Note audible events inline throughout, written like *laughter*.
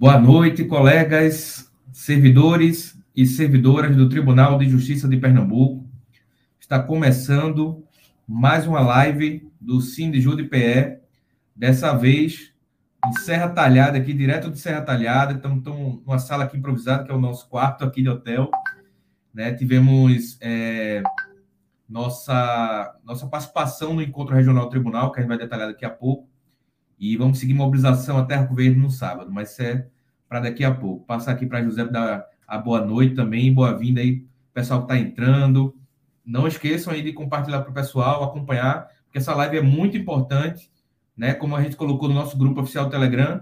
Boa noite, colegas, servidores e servidoras do Tribunal de Justiça de Pernambuco. Está começando mais uma live do Cine de PE, dessa vez em Serra Talhada, aqui direto de Serra Talhada. Estamos numa sala aqui improvisada, que é o nosso quarto aqui de hotel. Né? Tivemos é, nossa, nossa participação no Encontro Regional Tribunal, que a gente vai detalhar daqui a pouco. E vamos seguir mobilização até Arco Verde no sábado, mas isso é para daqui a pouco. Passar aqui para José dar a boa noite também, boa-vinda aí, pessoal que está entrando. Não esqueçam aí de compartilhar para o pessoal, acompanhar, porque essa live é muito importante, né? Como a gente colocou no nosso grupo oficial Telegram,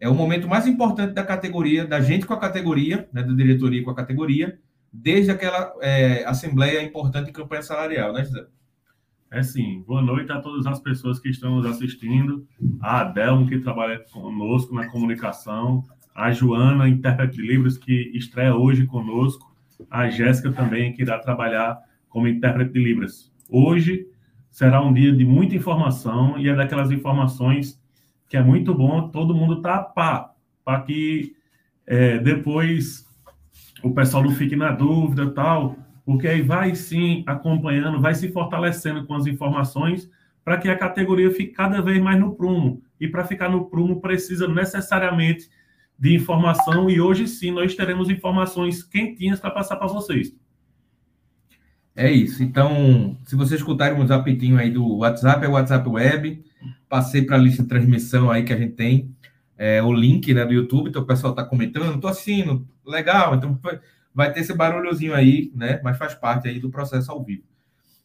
é o momento mais importante da categoria, da gente com a categoria, né? Da diretoria com a categoria, desde aquela é, assembleia importante de campanha salarial, né, José? É sim. Boa noite a todas as pessoas que estão nos assistindo. A Adelmo, que trabalha conosco na comunicação. A Joana, intérprete de livros, que estreia hoje conosco. A Jéssica também, que irá trabalhar como intérprete de Libras. Hoje será um dia de muita informação e é daquelas informações que é muito bom todo mundo tá pá, para que é, depois o pessoal não fique na dúvida tal porque aí vai sim acompanhando, vai se fortalecendo com as informações para que a categoria fique cada vez mais no prumo. E para ficar no prumo precisa necessariamente de informação e hoje sim nós teremos informações quentinhas para passar para vocês. É isso. Então, se vocês escutarem um zapitinho aí do WhatsApp, é o WhatsApp Web. Passei para a lista de transmissão aí que a gente tem. É, o link né, do YouTube, então o pessoal está comentando, estou assistindo, legal. Então, vai ter esse barulhozinho aí, né? Mas faz parte aí do processo ao vivo.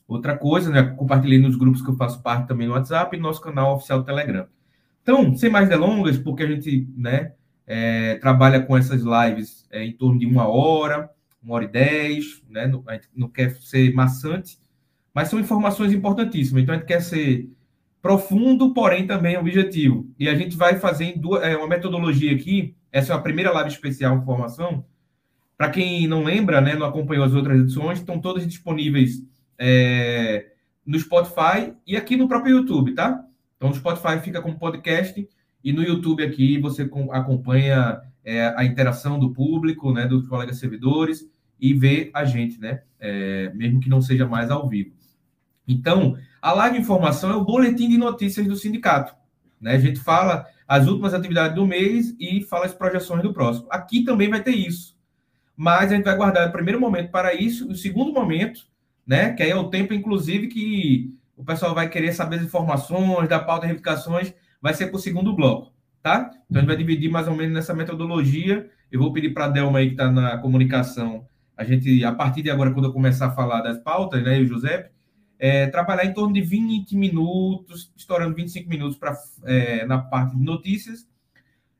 Outra coisa, né? Compartilhei nos grupos que eu faço parte também no WhatsApp e no nosso canal oficial Telegram. Então, sem mais delongas, porque a gente, né, é, trabalha com essas lives é, em torno de uma hora, uma hora e dez, né? A gente não quer ser maçante, mas são informações importantíssimas. Então, a gente quer ser profundo, porém também objetivo. E a gente vai fazer é, uma metodologia aqui. Essa é a primeira live especial de formação para quem não lembra, né, não acompanhou as outras edições, estão todas disponíveis é, no Spotify e aqui no próprio YouTube, tá? Então, no Spotify fica como podcast e no YouTube aqui você acompanha é, a interação do público, né, dos colegas servidores e vê a gente, né, é, mesmo que não seja mais ao vivo. Então, a live informação é o boletim de notícias do sindicato. Né? A gente fala as últimas atividades do mês e fala as projeções do próximo. Aqui também vai ter isso mas a gente vai guardar o primeiro momento para isso, o segundo momento, né, que aí é o tempo, inclusive, que o pessoal vai querer saber as informações, da pauta de reivindicações, vai ser para o segundo bloco, tá? Então a gente vai dividir mais ou menos nessa metodologia. Eu vou pedir para a Delma aí, que está na comunicação, a gente, a partir de agora, quando eu começar a falar das pautas, né, e o José, é, trabalhar em torno de 20 minutos, estourando 25 minutos para é, na parte de notícias,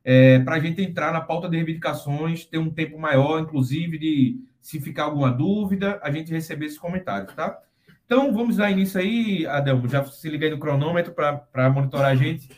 é, para a gente entrar na pauta de reivindicações, ter um tempo maior, inclusive, de se ficar alguma dúvida, a gente receber esses comentários, tá? Então, vamos dar início aí, Adelmo, já se liga aí no cronômetro para monitorar a gente.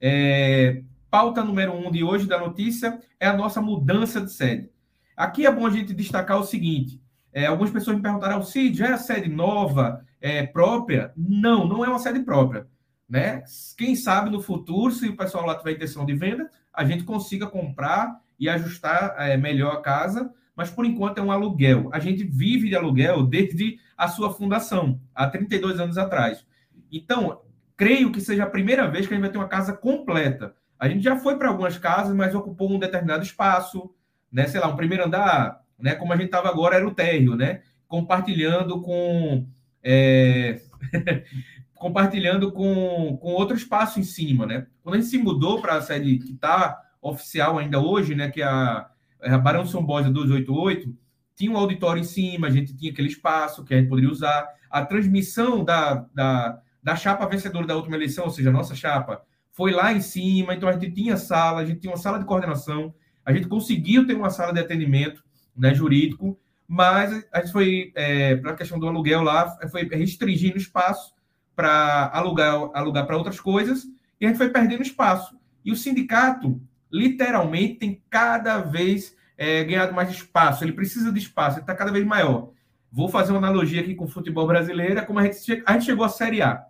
É, pauta número um de hoje da notícia é a nossa mudança de sede. Aqui é bom a gente destacar o seguinte: é, algumas pessoas me perguntaram, Cid, já é a sede nova, é, própria? Não, não é uma sede própria. Né? Quem sabe no futuro, se o pessoal lá tiver intenção de venda, a gente consiga comprar e ajustar é, melhor a casa, mas por enquanto é um aluguel. A gente vive de aluguel desde a sua fundação, há 32 anos atrás. Então, creio que seja a primeira vez que a gente vai ter uma casa completa. A gente já foi para algumas casas, mas ocupou um determinado espaço, né? Sei lá, um primeiro andar, né? Como a gente estava agora, era o térreo, né? Compartilhando com. É... *laughs* compartilhando com, com outro espaço em cima, né? Quando a gente se mudou para a sede que está oficial ainda hoje, né? Que é a, é a Barão São Bosa 288, tinha um auditório em cima, a gente tinha aquele espaço que a gente poderia usar. A transmissão da, da, da chapa vencedora da última eleição, ou seja, a nossa chapa, foi lá em cima, então a gente tinha sala, a gente tinha uma sala de coordenação, a gente conseguiu ter uma sala de atendimento né, jurídico, mas a gente foi, é, para a questão do aluguel lá, foi restringindo espaço para alugar alugar para outras coisas e a gente foi perdendo espaço. E o sindicato, literalmente, tem cada vez é, ganhado mais espaço. Ele precisa de espaço, ele está cada vez maior. Vou fazer uma analogia aqui com o futebol brasileiro, é como a gente, a gente chegou à Série A.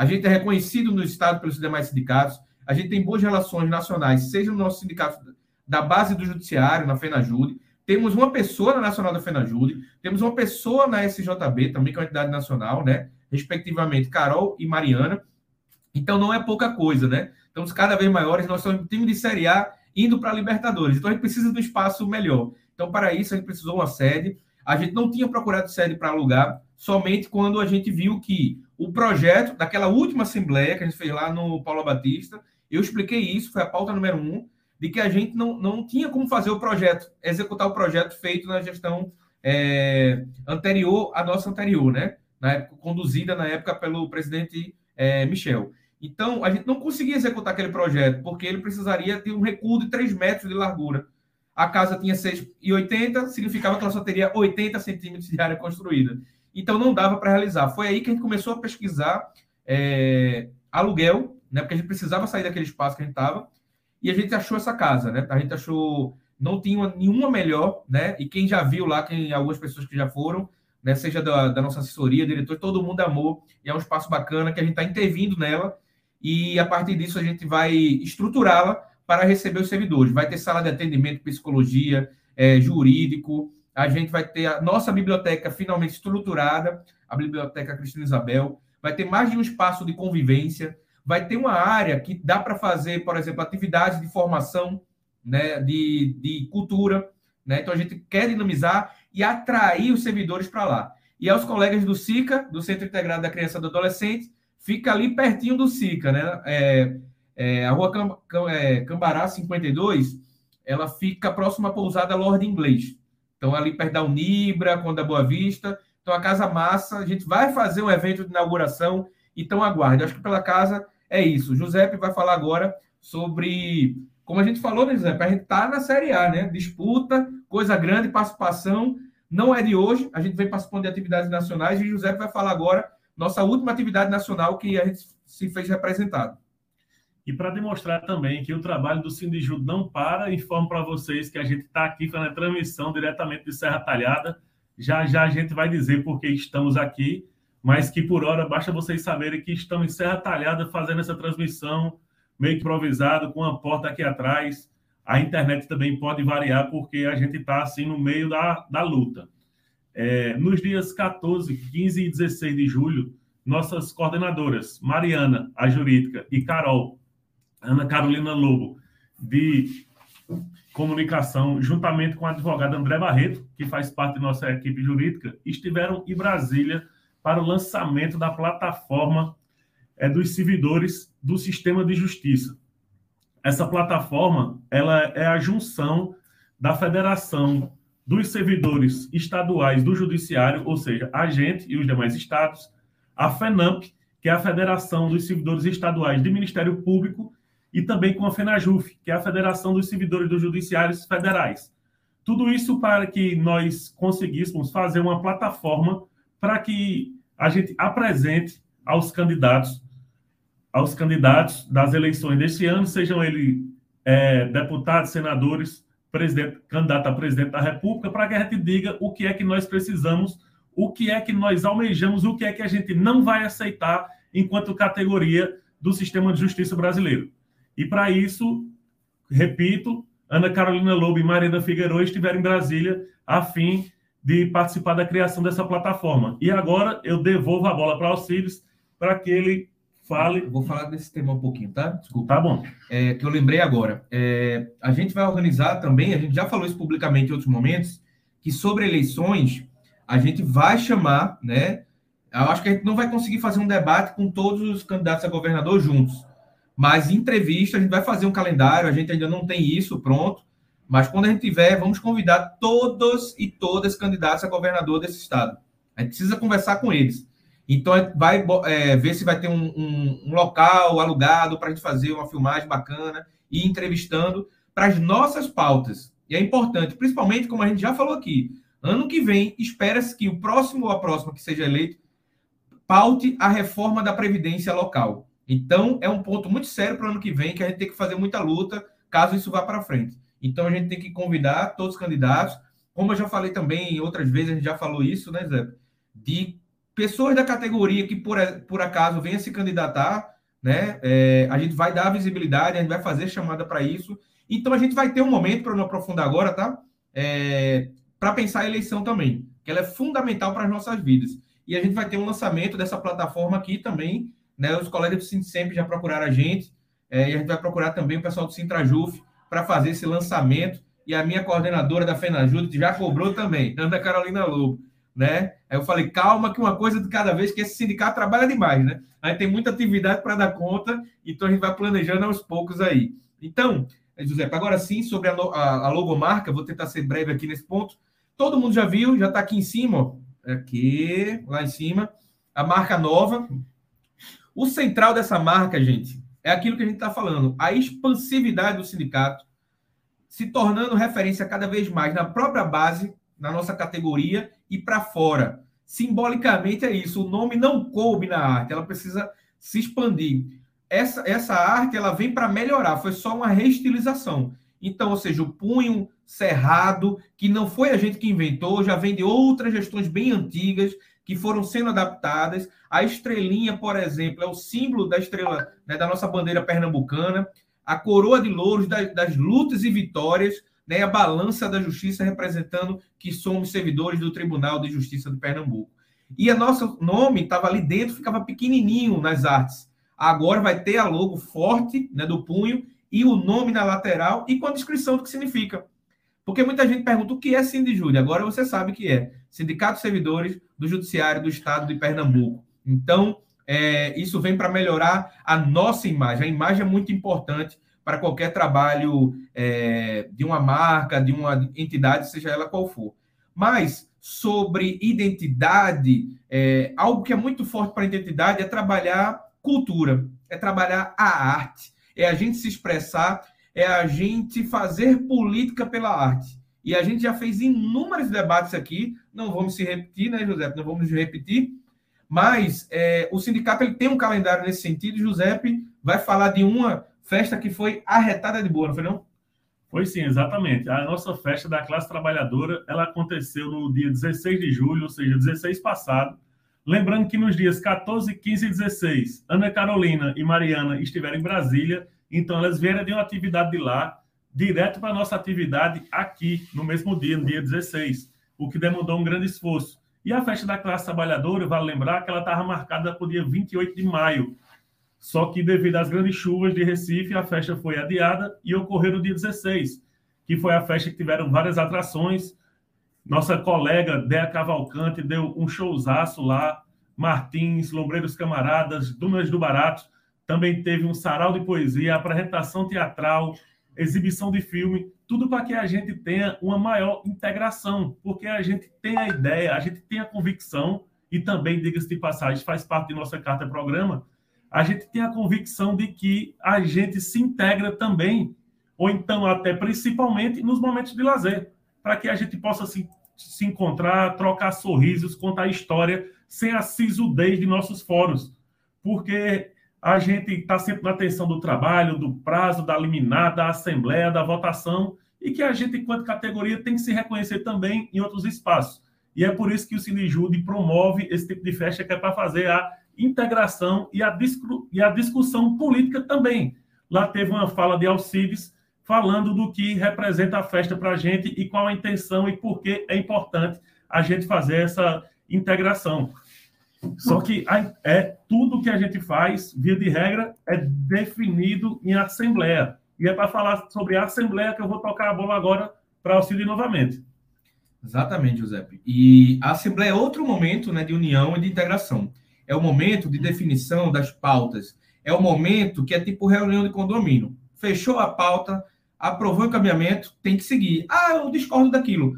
A gente é reconhecido no Estado pelos demais sindicatos, a gente tem boas relações nacionais, seja no nosso sindicato da base do judiciário, na FENAJUDE, temos uma pessoa na Nacional da FENAJUDE, temos uma pessoa na SJB, também que é uma entidade nacional, né? Respectivamente, Carol e Mariana. Então não é pouca coisa, né? Estamos cada vez maiores, nós somos um time de Série A indo para a Libertadores. Então a gente precisa de um espaço melhor. Então, para isso, a gente precisou uma sede. A gente não tinha procurado sede para alugar, somente quando a gente viu que o projeto daquela última assembleia que a gente fez lá no Paulo Batista, eu expliquei isso, foi a pauta número um, de que a gente não, não tinha como fazer o projeto, executar o projeto feito na gestão é, anterior à nossa anterior, né? Na época, conduzida na época pelo presidente é, Michel. Então, a gente não conseguia executar aquele projeto, porque ele precisaria de um recuo de 3 metros de largura. A casa tinha 6,80, significava que ela só teria 80 centímetros de área construída. Então, não dava para realizar. Foi aí que a gente começou a pesquisar é, aluguel, né? Porque a gente precisava sair daquele espaço que a gente estava e a gente achou essa casa, né? A gente achou não tinha nenhuma melhor, né? E quem já viu lá, quem algumas pessoas que já foram, né? Seja da, da nossa assessoria, diretor, todo mundo amou. E é um espaço bacana que a gente está intervindo nela e a partir disso a gente vai estruturá-la para receber os servidores. Vai ter sala de atendimento, psicologia, é, jurídico. A gente vai ter a nossa biblioteca finalmente estruturada, a biblioteca Cristina Isabel. Vai ter mais de um espaço de convivência vai ter uma área que dá para fazer, por exemplo, atividades de formação, né, de, de cultura. Né? Então, a gente quer dinamizar e atrair os servidores para lá. E aos colegas do SICA, do Centro Integrado da Criança e do Adolescente, fica ali pertinho do SICA. Né? É, é, a rua Cam, Cam, é, Cambará 52, ela fica próxima à pousada Lorde Inglês. Então, ali perto da Unibra, com da Boa Vista. Então, a Casa Massa, a gente vai fazer um evento de inauguração então aguarde. Acho que pela casa é isso. O Giuseppe vai falar agora sobre, como a gente falou, né, Giuseppe? A gente está na Série A, né? Disputa, coisa grande, participação. Não é de hoje, a gente vem participando de atividades nacionais e o Giuseppe vai falar agora nossa última atividade nacional que a gente se fez representado. E para demonstrar também que o trabalho do Sindijud não para, informo para vocês que a gente está aqui fazendo a transmissão diretamente de Serra Talhada. Já já a gente vai dizer porque estamos aqui mas que por hora basta vocês saberem que estamos em Serra Talhada fazendo essa transmissão meio improvisado, com a porta aqui atrás. A internet também pode variar, porque a gente está assim no meio da, da luta. É, nos dias 14, 15 e 16 de julho, nossas coordenadoras, Mariana, a jurídica, e Carol, Ana Carolina Lobo, de comunicação, juntamente com a advogada André Barreto, que faz parte da nossa equipe jurídica, estiveram em Brasília para o lançamento da plataforma é, dos servidores do sistema de justiça. Essa plataforma ela é a junção da Federação dos Servidores Estaduais do Judiciário, ou seja, a gente e os demais estados, a FENAMP, que é a Federação dos Servidores Estaduais do Ministério Público, e também com a FENAJUF, que é a Federação dos Servidores dos Judiciários Federais. Tudo isso para que nós conseguíssemos fazer uma plataforma para que a gente apresente aos candidatos, aos candidatos das eleições deste ano, sejam eles é, deputados, senadores, candidato a presidente da República, para que a gente diga o que é que nós precisamos, o que é que nós almejamos, o que é que a gente não vai aceitar enquanto categoria do sistema de justiça brasileiro. E para isso, repito, Ana Carolina Lobo e Marina Figueiredo estiveram em Brasília a fim de participar da criação dessa plataforma. E agora eu devolvo a bola para o Alcides para que ele fale. Eu vou falar desse tema um pouquinho, tá? Desculpa. Tá bom. É, que eu lembrei agora. É, a gente vai organizar também, a gente já falou isso publicamente em outros momentos, que sobre eleições a gente vai chamar, né? Eu acho que a gente não vai conseguir fazer um debate com todos os candidatos a governador juntos. Mas entrevista, a gente vai fazer um calendário, a gente ainda não tem isso pronto. Mas quando a gente tiver, vamos convidar todos e todas candidatos a governador desse estado. A gente precisa conversar com eles. Então, gente vai é, ver se vai ter um, um, um local alugado para a gente fazer uma filmagem bacana e entrevistando para as nossas pautas. E é importante, principalmente, como a gente já falou aqui, ano que vem, espera-se que o próximo ou a próxima que seja eleito paute a reforma da Previdência local. Então, é um ponto muito sério para o ano que vem, que a gente tem que fazer muita luta, caso isso vá para frente. Então a gente tem que convidar todos os candidatos, como eu já falei também outras vezes, a gente já falou isso, né, Zé? De pessoas da categoria que por, por acaso venham se candidatar, né? É, a gente vai dar visibilidade, a gente vai fazer chamada para isso Então a gente vai ter um momento, para não aprofundar agora, tá? É, para pensar a eleição também, que ela é fundamental para as nossas vidas. E a gente vai ter um lançamento dessa plataforma aqui também, né? Os colegas do Sint já procuraram a gente, é, e a gente vai procurar também o pessoal do Sintrajuf para fazer esse lançamento. E a minha coordenadora da FENAJUD já cobrou também, Ana Carolina Lobo né? Aí eu falei, calma, que uma coisa de cada vez, que esse sindicato trabalha demais, né? Aí tem muita atividade para dar conta, então a gente vai planejando aos poucos aí. Então, José, agora sim, sobre a, a, a logomarca, vou tentar ser breve aqui nesse ponto. Todo mundo já viu, já está aqui em cima, ó, aqui, lá em cima, a marca nova. O central dessa marca, gente, é aquilo que a gente está falando, a expansividade do sindicato, se tornando referência cada vez mais na própria base, na nossa categoria e para fora. Simbolicamente é isso. O nome não coube na arte, ela precisa se expandir. Essa, essa arte ela vem para melhorar, foi só uma reestilização. Então, ou seja, o punho cerrado, que não foi a gente que inventou, já vem de outras gestões bem antigas que foram sendo adaptadas. A estrelinha, por exemplo, é o símbolo da estrela né, da nossa bandeira pernambucana. A coroa de louros das, das lutas e vitórias né, a balança da justiça representando que somos servidores do Tribunal de Justiça de Pernambuco. E o nosso nome estava ali dentro, ficava pequenininho nas artes. Agora vai ter a logo forte né, do punho e o nome na lateral e com a descrição do que significa. Porque muita gente pergunta o que é Sindijúri. Agora você sabe que é Sindicato de Servidores do Judiciário do Estado de Pernambuco. Então, é, isso vem para melhorar a nossa imagem. A imagem é muito importante para qualquer trabalho é, de uma marca, de uma entidade, seja ela qual for. Mas sobre identidade, é, algo que é muito forte para a identidade é trabalhar cultura, é trabalhar a arte, é a gente se expressar, é a gente fazer política pela arte. E a gente já fez inúmeros debates aqui, não vamos se repetir, né, José? Não vamos repetir, mas é, o sindicato ele tem um calendário nesse sentido. José vai falar de uma festa que foi arretada de boa, não foi não? Foi sim, exatamente. A nossa festa da classe trabalhadora, ela aconteceu no dia 16 de julho, ou seja, 16 passado. Lembrando que nos dias 14, 15 e 16, Ana Carolina e Mariana estiveram em Brasília, então elas vieram de uma atividade de lá, direto para a nossa atividade aqui, no mesmo dia, no dia 16, o que demandou um grande esforço. E a festa da classe trabalhadora, vale lembrar que ela estava marcada para o dia 28 de maio, só que devido às grandes chuvas de Recife, a festa foi adiada e ocorreu no dia 16, que foi a festa que tiveram várias atrações. Nossa colega Dea Cavalcante deu um showzaço lá, Martins, Lombreiros Camaradas, Dunas do Barato, também teve um sarau de poesia, apresentação teatral, exibição de filme, tudo para que a gente tenha uma maior integração, porque a gente tem a ideia, a gente tem a convicção, e também, diga-se de passagem, faz parte de nossa carta-programa, a gente tem a convicção de que a gente se integra também, ou então até principalmente nos momentos de lazer, para que a gente possa se, se encontrar, trocar sorrisos, contar história sem a sisudez de nossos fóruns, porque a gente está sempre na atenção do trabalho, do prazo, da liminar, da assembleia, da votação, e que a gente, enquanto categoria, tem que se reconhecer também em outros espaços. E é por isso que o Cinejude promove esse tipo de festa que é para fazer a integração e a, e a discussão política também. Lá teve uma fala de Alcides falando do que representa a festa para a gente e qual a intenção e por que é importante a gente fazer essa integração. Só que é tudo que a gente faz, via de regra, é definido em assembleia. E é para falar sobre a assembleia que eu vou tocar a bola agora para Alcides novamente. Exatamente, Giuseppe. E a assembleia é outro momento né, de união e de integração é o momento de definição das pautas, é o momento que é tipo reunião de condomínio. Fechou a pauta, aprovou o encaminhamento, tem que seguir. Ah, eu discordo daquilo.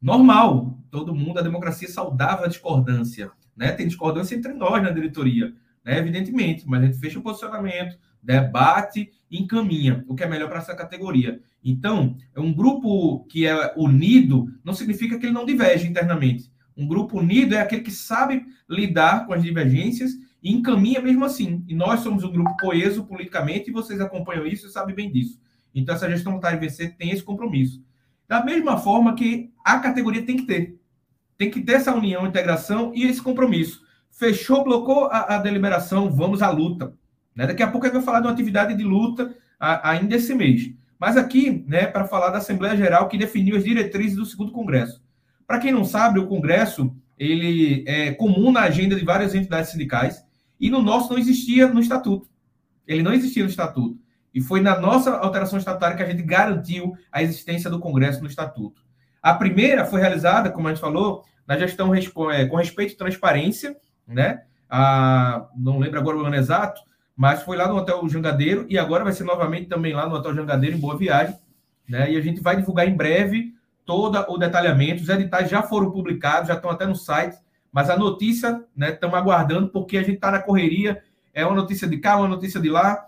Normal, todo mundo, a democracia saudável a discordância. Né? Tem discordância entre nós na diretoria, né? evidentemente, mas a gente fecha o posicionamento, debate e encaminha o que é melhor para essa categoria. Então, um grupo que é unido não significa que ele não diverge internamente. Um grupo unido é aquele que sabe lidar com as divergências e encaminha mesmo assim. E nós somos um grupo coeso politicamente e vocês acompanham isso e sabem bem disso. Então, essa gestão de vencer tem esse compromisso. Da mesma forma que a categoria tem que ter. Tem que ter essa união, integração e esse compromisso. Fechou, blocou a, a deliberação, vamos à luta. Né? Daqui a pouco gente vai falar de uma atividade de luta a, ainda esse mês. Mas aqui, né, para falar da Assembleia Geral que definiu as diretrizes do segundo Congresso. Para quem não sabe, o Congresso ele é comum na agenda de várias entidades sindicais e no nosso não existia no estatuto. Ele não existia no estatuto. E foi na nossa alteração estatutária que a gente garantiu a existência do Congresso no estatuto. A primeira foi realizada, como a gente falou, na gestão é, com respeito e transparência, né? A, não lembro agora o ano exato, mas foi lá no Hotel Jangadeiro e agora vai ser novamente também lá no Hotel Jangadeiro, em Boa Viagem. Né? E a gente vai divulgar em breve todo o detalhamento. Os editais já foram publicados, já estão até no site, mas a notícia, né, estamos aguardando, porque a gente está na correria. É uma notícia de cá, uma notícia de lá.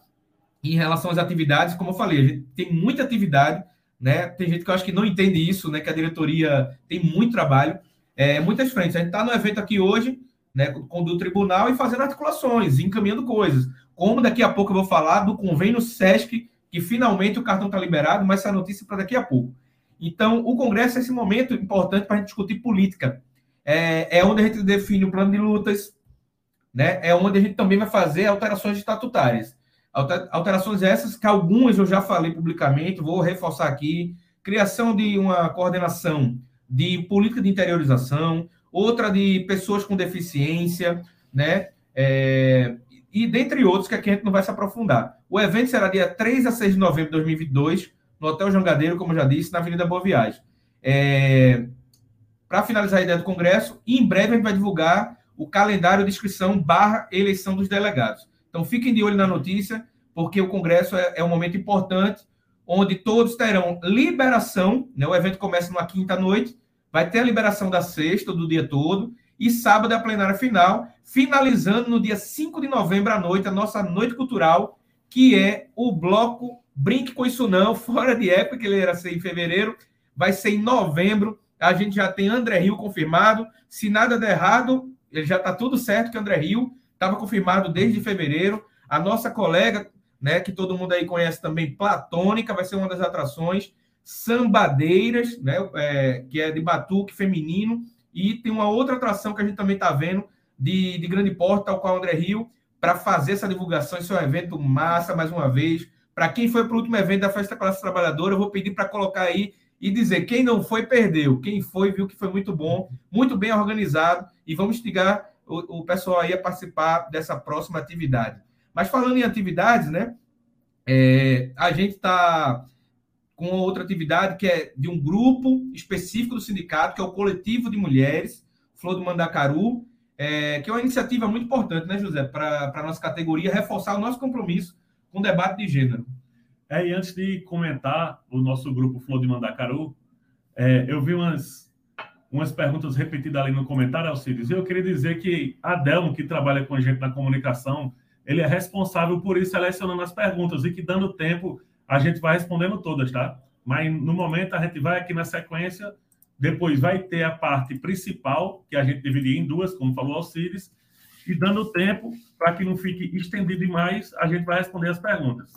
Em relação às atividades, como eu falei, a gente tem muita atividade, né? Tem gente que eu acho que não entende isso, né? Que a diretoria tem muito trabalho, é, muitas frentes. A gente está no evento aqui hoje, né, com o tribunal e fazendo articulações, encaminhando coisas. Como daqui a pouco eu vou falar do convênio SESC, que finalmente o cartão está liberado, mas essa notícia para daqui a pouco. Então, o Congresso é esse momento importante para a gente discutir política. É, é onde a gente define o plano de lutas, né? é onde a gente também vai fazer alterações estatutárias. Alterações essas que algumas eu já falei publicamente, vou reforçar aqui. Criação de uma coordenação de política de interiorização, outra de pessoas com deficiência, né? É, e dentre outros que aqui a gente não vai se aprofundar. O evento será dia 3 a 6 de novembro de 2022, no Hotel Jangadeiro, como eu já disse, na Avenida Boa Viagem. É, Para finalizar a ideia do Congresso, em breve a gente vai divulgar o calendário de inscrição barra eleição dos delegados. Então fiquem de olho na notícia, porque o Congresso é, é um momento importante, onde todos terão liberação, né? o evento começa numa quinta-noite, vai ter a liberação da sexta, do dia todo, e sábado é a plenária final, finalizando no dia 5 de novembro à noite, a nossa noite cultural, que é o bloco Brinque com Isso Não, *laughs* fora de época, que ele era ser em fevereiro, vai ser em novembro. A gente já tem André Rio confirmado. Se nada der errado, ele já está tudo certo que André Rio estava confirmado desde fevereiro. A nossa colega, né, que todo mundo aí conhece também, Platônica, vai ser uma das atrações. Sambadeiras, né, é, que é de batuque feminino, e tem uma outra atração que a gente também está vendo de, de grande porte, tal qual André Rio, para fazer essa divulgação. Esse é um evento massa, mais uma vez. Para quem foi para o último evento da Festa Classe Trabalhadora, eu vou pedir para colocar aí e dizer quem não foi, perdeu. Quem foi, viu que foi muito bom, muito bem organizado. E vamos instigar o, o pessoal aí a participar dessa próxima atividade. Mas falando em atividades, né? É, a gente está com outra atividade que é de um grupo específico do sindicato, que é o Coletivo de Mulheres, Flor do Mandacaru, é, que é uma iniciativa muito importante, né, José, para a nossa categoria, reforçar o nosso compromisso com o debate de gênero. É, e antes de comentar o nosso grupo Flor de Mandacaru, é, eu vi umas, umas perguntas repetidas ali no comentário, Alcides, e eu queria dizer que a Delmo, que trabalha com a gente na comunicação, ele é responsável por ir selecionando as perguntas e que, dando tempo, a gente vai respondendo todas, tá? Mas no momento a gente vai aqui na sequência, depois vai ter a parte principal, que a gente dividir em duas, como falou Alcides, e dando tempo para que não fique estendido demais, a gente vai responder as perguntas.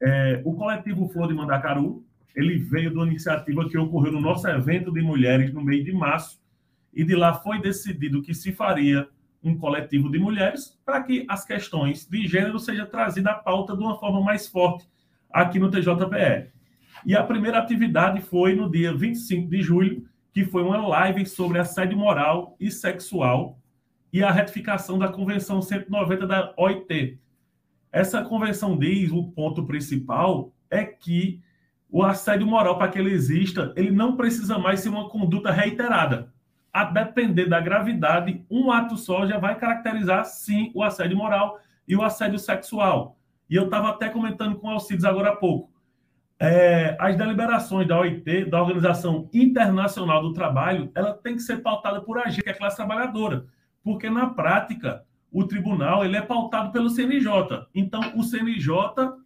É, o coletivo Flor de Mandacaru, ele veio de uma iniciativa que ocorreu no nosso evento de mulheres no mês de março, e de lá foi decidido que se faria um coletivo de mulheres para que as questões de gênero sejam trazidas à pauta de uma forma mais forte aqui no TJPE. E a primeira atividade foi no dia 25 de julho, que foi uma live sobre assédio moral e sexual e a retificação da Convenção 190 da OIT. Essa convenção diz, o ponto principal é que o assédio moral, para que ele exista, ele não precisa mais ser uma conduta reiterada. A depender da gravidade, um ato só já vai caracterizar, sim, o assédio moral e o assédio sexual. E eu estava até comentando com o Alcides agora há pouco. É, as deliberações da OIT, da Organização Internacional do Trabalho, ela tem que ser pautada por a gente, que é a classe trabalhadora. Porque, na prática, o tribunal ele é pautado pelo CNJ. Então, o CNJ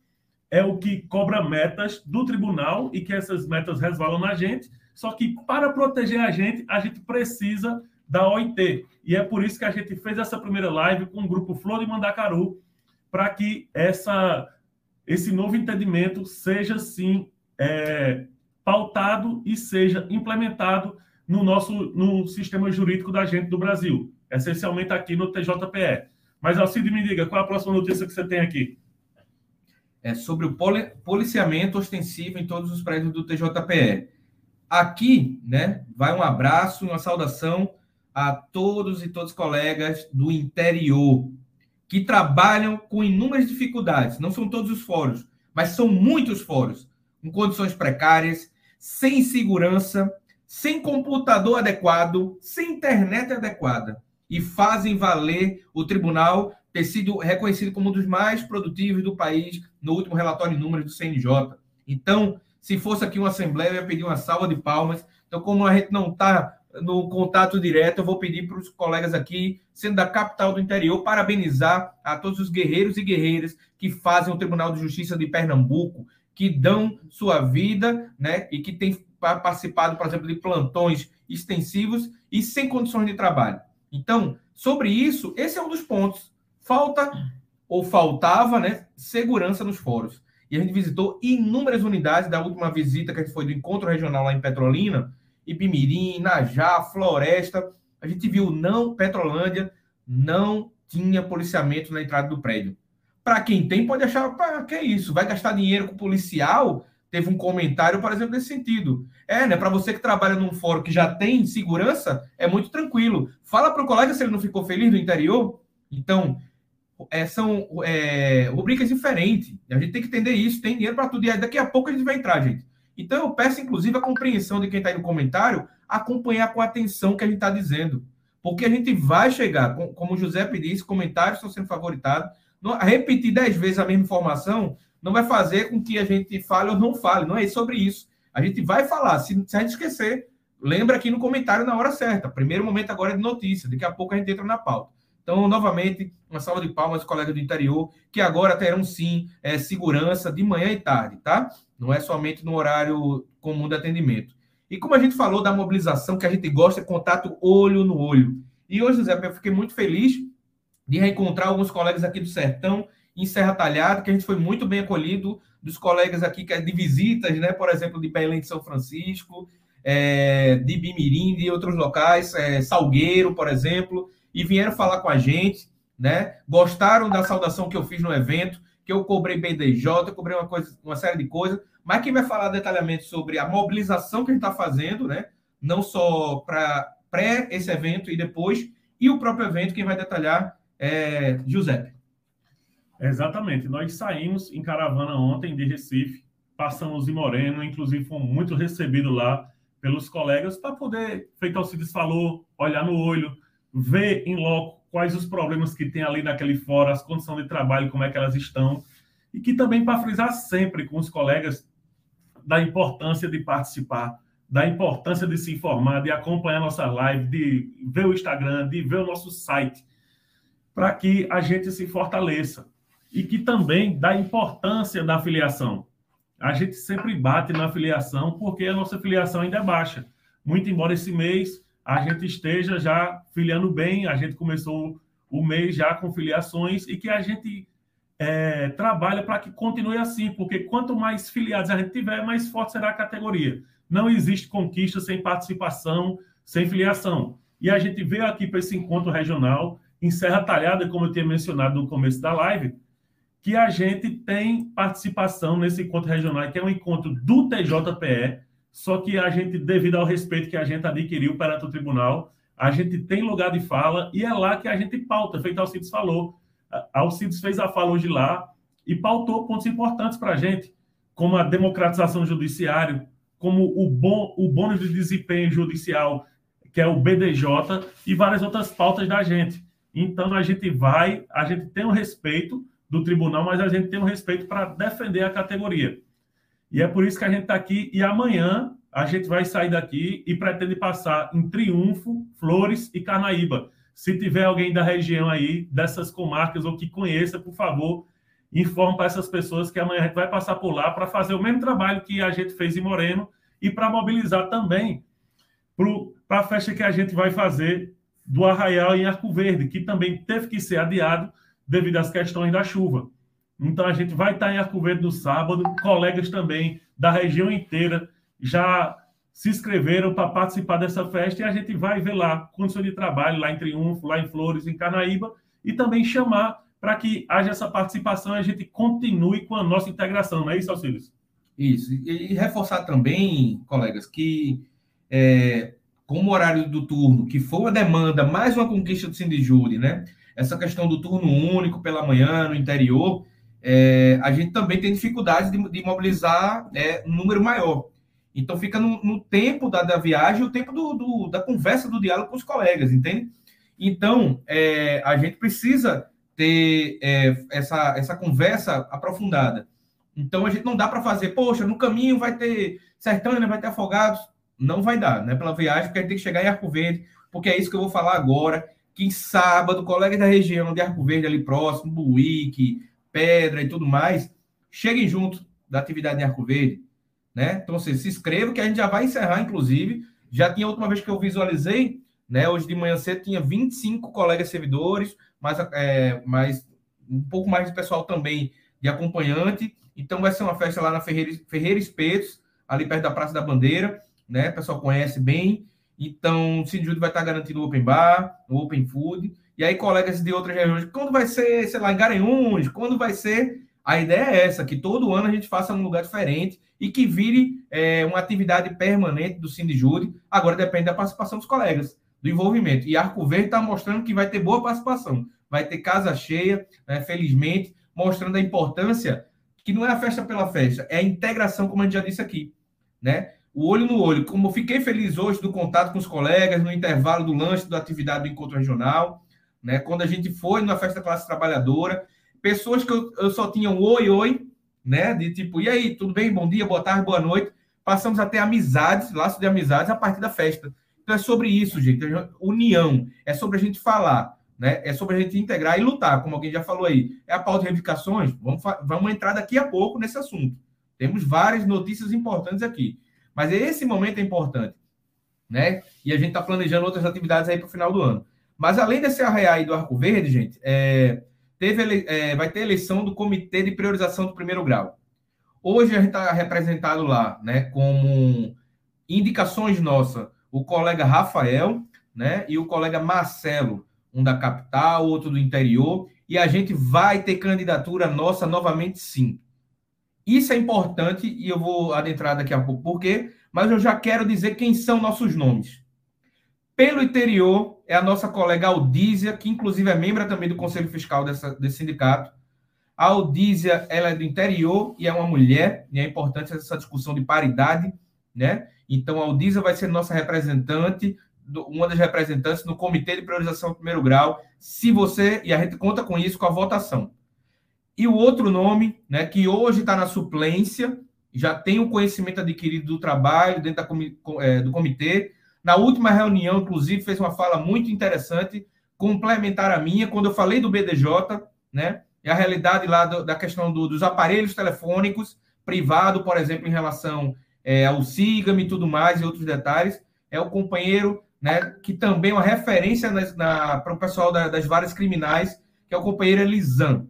é o que cobra metas do tribunal e que essas metas resvalam na gente. Só que, para proteger a gente, a gente precisa da OIT. E é por isso que a gente fez essa primeira live com o grupo Flor de Mandacaru, para que essa, esse novo entendimento seja, sim, é, pautado e seja implementado no nosso no sistema jurídico da gente do Brasil, essencialmente aqui no TJPE. Mas, Alcide, me diga, qual a próxima notícia que você tem aqui? é sobre o policiamento ostensivo em todos os prédios do TJPE. Aqui, né, vai um abraço uma saudação a todos e todos os colegas do interior que trabalham com inúmeras dificuldades. Não são todos os fóruns, mas são muitos fóruns, com condições precárias, sem segurança, sem computador adequado, sem internet adequada. E fazem valer o tribunal ter sido reconhecido como um dos mais produtivos do país no último relatório de números do CNJ. Então, se fosse aqui uma assembleia, eu ia pedir uma salva de palmas. Então, como a gente não está no contato direto, eu vou pedir para os colegas aqui, sendo da capital do interior, parabenizar a todos os guerreiros e guerreiras que fazem o Tribunal de Justiça de Pernambuco, que dão sua vida, né, e que têm participado, por exemplo, de plantões extensivos e sem condições de trabalho. Então, sobre isso, esse é um dos pontos. Falta ou faltava, né, segurança nos fóruns. E a gente visitou inúmeras unidades da última visita que a gente foi do encontro regional lá em Petrolina, Ibimirim, Najá, Floresta. A gente viu não, Petrolândia não tinha policiamento na entrada do prédio. Para quem tem, pode achar, para que é isso? Vai gastar dinheiro com policial? Teve um comentário, por exemplo, nesse sentido. É, né? Para você que trabalha num fórum que já tem segurança, é muito tranquilo. Fala para o colega se ele não ficou feliz no interior. Então, é, são é, rubricas diferentes. A gente tem que entender isso. Tem dinheiro para tudo. E daqui a pouco a gente vai entrar, gente. Então, eu peço, inclusive, a compreensão de quem está aí no comentário, acompanhar com atenção o que a gente está dizendo. Porque a gente vai chegar, como o José disse, comentários estão sendo favoritados. repetir dez vezes a mesma informação não vai fazer com que a gente fale ou não fale. Não é sobre isso. A gente vai falar. Se, se a gente esquecer, lembra aqui no comentário na hora certa. Primeiro momento agora é de notícia. Daqui a pouco a gente entra na pauta. Então, novamente, uma salva de palmas, colegas do interior, que agora terão sim é, segurança de manhã e tarde, tá? Não é somente no horário comum de atendimento. E como a gente falou da mobilização, que a gente gosta de contato olho no olho. E hoje, Zé, eu fiquei muito feliz de reencontrar alguns colegas aqui do Sertão, em Serra Talhada, que a gente foi muito bem acolhido, dos colegas aqui que é de visitas, né? Por exemplo, de Belém de São Francisco, é, de Bimirim, de outros locais, é, Salgueiro, por exemplo e vieram falar com a gente, né? Gostaram da saudação que eu fiz no evento, que eu cobrei BDJ, cobrei uma, coisa, uma série de coisas, mas quem vai falar detalhadamente sobre a mobilização que a gente está fazendo, né? Não só para pré esse evento e depois, e o próprio evento, quem vai detalhar é Giuseppe. Exatamente. Nós saímos em caravana ontem de Recife, passamos em Moreno, inclusive fomos muito recebidos lá pelos colegas para poder, feito Alcides falou, olhar no olho, ver em loco quais os problemas que tem ali naquele fora, as condições de trabalho, como é que elas estão, e que também para frisar sempre com os colegas da importância de participar, da importância de se informar, de acompanhar nossa live, de ver o Instagram, de ver o nosso site, para que a gente se fortaleça. E que também da importância da filiação. A gente sempre bate na filiação porque a nossa filiação ainda é baixa. Muito embora esse mês a gente esteja já filiando bem, a gente começou o mês já com filiações e que a gente é, trabalha para que continue assim, porque quanto mais filiados a gente tiver, mais forte será a categoria. Não existe conquista sem participação, sem filiação. E a gente veio aqui para esse encontro regional, em Serra Talhada, como eu tinha mencionado no começo da live, que a gente tem participação nesse encontro regional, que é um encontro do TJPE, só que a gente, devido ao respeito que a gente adquiriu perante o tribunal, a gente tem lugar de fala e é lá que a gente pauta, feito Alcides falou. Alcides fez a fala hoje lá e pautou pontos importantes para a gente, como a democratização do judiciário, como o, bom, o bônus de desempenho judicial, que é o BDJ, e várias outras pautas da gente. Então, a gente vai, a gente tem o um respeito do tribunal, mas a gente tem o um respeito para defender a categoria. E é por isso que a gente está aqui. E amanhã a gente vai sair daqui e pretende passar em Triunfo, Flores e Carnaíba. Se tiver alguém da região aí, dessas comarcas ou que conheça, por favor, informe para essas pessoas que amanhã a gente vai passar por lá para fazer o mesmo trabalho que a gente fez em Moreno e para mobilizar também para a festa que a gente vai fazer do Arraial em Arco Verde, que também teve que ser adiado devido às questões da chuva. Então a gente vai estar em Arco Verde no sábado, colegas também da região inteira já se inscreveram para participar dessa festa e a gente vai ver lá condições de trabalho lá em Triunfo, lá em Flores, em Canaíba e também chamar para que haja essa participação e a gente continue com a nossa integração, não é isso, Auxílios? Isso, e, reforçar também, colegas, que é, como o horário do turno, que foi uma demanda, mais uma conquista do Sindijúri, né? Essa questão do turno único pela manhã no interior, é, a gente também tem dificuldade de, de mobilizar é, um número maior. Então fica no, no tempo da, da, viagem, o tempo do, do, da conversa, do diálogo com os colegas, entende? Então é, a gente precisa ter é, essa, essa conversa aprofundada. Então a gente não dá para fazer, poxa, no caminho vai ter Sertânia, vai ter Afogados. Não vai dar, né? Pela viagem, porque a gente tem que chegar em Arco Verde, porque é isso que eu vou falar agora. Que em sábado, colegas da região de Arco Verde, ali próximo, Buíque, Pedra e tudo mais, cheguem junto da atividade em Arco Verde, né? Então, assim, se inscreva, que a gente já vai encerrar, inclusive. Já tinha a última vez que eu visualizei, né? Hoje de manhã cedo tinha 25 colegas servidores, mas, é, mas um pouco mais de pessoal também de acompanhante. Então vai ser uma festa lá na Ferreira, Ferreira Espetos, ali perto da Praça da Bandeira né? O pessoal conhece bem. Então, o Cid vai estar garantindo o Open Bar, o Open Food. E aí, colegas de outras regiões, quando vai ser, sei lá, em Garanhuns, quando vai ser. A ideia é essa, que todo ano a gente faça num lugar diferente e que vire é, uma atividade permanente do Sindijude. Agora depende da participação dos colegas, do envolvimento. E Arco Verde está mostrando que vai ter boa participação. Vai ter casa cheia, né, felizmente, mostrando a importância que não é a festa pela festa, é a integração, como a gente já disse aqui. Né? o olho no olho. Como fiquei feliz hoje do contato com os colegas no intervalo do lanche da atividade do encontro regional, né? Quando a gente foi na festa classe trabalhadora, pessoas que eu, eu só tinha um oi, oi, né? De tipo, e aí, tudo bem? Bom dia, boa tarde, boa noite. Passamos a ter amizades, laços de amizades a partir da festa. Então é sobre isso, gente. União. É sobre a gente falar, né? É sobre a gente integrar e lutar, como alguém já falou aí. É a pauta de reivindicações? Vamos, vamos entrar daqui a pouco nesse assunto. Temos várias notícias importantes aqui. Mas esse momento é importante, né? E a gente está planejando outras atividades aí para o final do ano. Mas além desse arrear aí do Arco Verde, gente, é, teve, é, vai ter eleição do Comitê de Priorização do Primeiro Grau. Hoje a gente está representado lá, né, como indicações nossas, o colega Rafael, né, e o colega Marcelo, um da capital, outro do interior, e a gente vai ter candidatura nossa novamente sim. Isso é importante e eu vou adentrar daqui a pouco por quê, mas eu já quero dizer quem são nossos nomes. Pelo interior é a nossa colega Aldísia, que inclusive é membro também do Conselho Fiscal dessa, desse sindicato. A Aldísia, ela é do interior e é uma mulher, e é importante essa discussão de paridade, né? Então, a Aldísia vai ser nossa representante, uma das representantes no Comitê de Priorização do Primeiro Grau, se você, e a gente conta com isso, com a votação. E o outro nome, né, que hoje está na suplência, já tem o conhecimento adquirido do trabalho dentro da, é, do comitê. Na última reunião, inclusive, fez uma fala muito interessante, complementar a minha, quando eu falei do BDJ, né, e a realidade lá do, da questão do, dos aparelhos telefônicos privado, por exemplo, em relação é, ao SIGAM e tudo mais, e outros detalhes, é o companheiro, né, que também é uma referência para o pessoal da, das várias criminais, que é o companheiro Elisan.